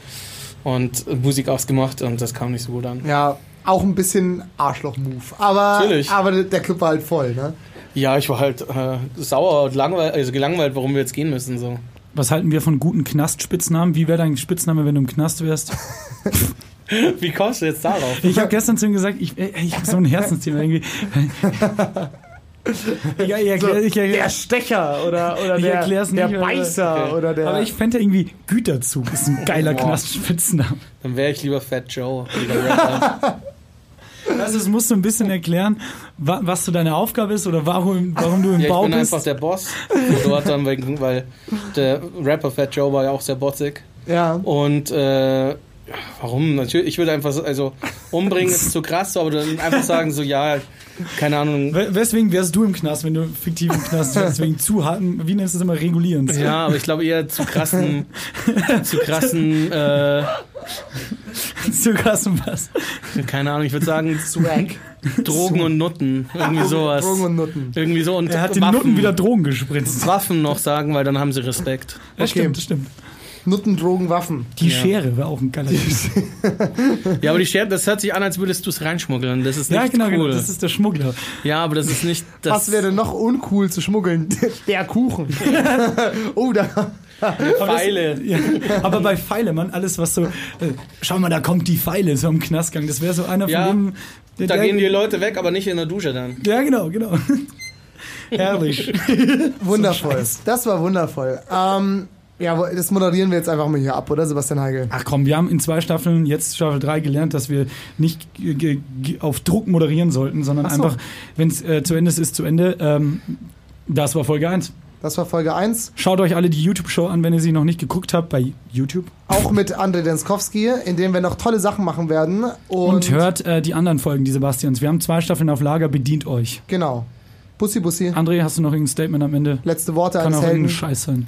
und Musik ausgemacht und das kam nicht so gut an. ja, auch ein bisschen Arschloch-Move. Aber, Natürlich. aber der Club war halt voll, ne? Ja, ich war halt äh, sauer und langweil also gelangweilt, warum wir jetzt gehen müssen. So. Was halten wir von guten Knastspitznamen? Wie wäre dein Spitzname, wenn du im Knast wärst? Wie kommst du jetzt darauf? Ich habe gestern zu ihm gesagt, ich, ich habe so ein Herzensthema irgendwie. Ich, ich, erklär, ich, erklär, Der Stecher oder, oder Ich der, nicht, der aber- Beißer Okay. oder der. aber ich fände irgendwie Güterzug ist ein geiler Boah. Knastspitzname. Dann wäre ich lieber Fat Joe. wie der Rapper. Also es musst du ein bisschen erklären, wa, was so deine Aufgabe ist oder warum, warum du im ja, ich Bau bin bist. einfach der Boss. Dort dann, wegen, weil der Rapper Fat Joe war ja auch sehr botzig. ja. Und äh, warum? Natürlich, ich würde einfach so, also umbringen ist zu krass, so, aber dann einfach sagen so, ja, keine Ahnung. We- Weswegen wärst du im Knast, wenn du fiktiv im Knast wärst? Wegen zu harten, wie nennst du das immer, regulierend? Ja, aber ich glaube eher zu krassen, zu krassen, äh, zu krass und was? keine Ahnung, ich würde sagen Swag. Drogen und Nutten, irgendwie sowas. Drogen und Nutten. Irgendwie so und Er hat den Waffen, Nutten wieder Drogen gespritzt. Waffen noch sagen, weil dann haben sie Respekt. Das Okay. stimmt, das stimmt. Nutten, Drogen, Waffen. Die Ja. Schere wäre auch ein geiler Ja, aber die Schere, das hört sich an, als würdest du es reinschmuggeln. Das ist nicht Ja, genau, cool. genau. Das ist der Schmuggler. ja, aber das ist nicht das. Was wäre denn noch uncool zu schmuggeln? Der Kuchen. oh, da. Pfeile. Ja, aber bei Feilemann, alles was so, äh, schau mal, da kommt die Feile, so am Knastgang. Das wäre so einer Ja, von dem. Der, Da der- gehen die Leute weg, aber nicht in der Dusche dann. Ja, genau, genau. Herrlich. Wundervoll. das war wundervoll. Ähm, ja, das moderieren wir jetzt einfach mal hier ab, oder Sebastian Heigel? Ach komm, wir haben in zwei Staffeln, jetzt Staffel 3, gelernt, dass wir nicht auf Druck moderieren sollten, sondern so. einfach, wenn es äh, zu Ende ist, ist zu Ende. Ähm, das war Folge 1. Das war Folge 1. Schaut euch alle die YouTube-Show an, wenn ihr sie noch nicht geguckt habt, bei YouTube. Auch mit André Denskowski, in dem wir noch tolle Sachen machen werden. Und, Und, hört äh, die anderen Folgen, die Sebastians. Wir haben zwei Staffeln auf Lager, bedient euch. Genau. Bussi, Bussi. André, hast du noch irgendein Statement am Ende? Letzte Worte Kann eines auch irgendein Helden. Scheiß sein.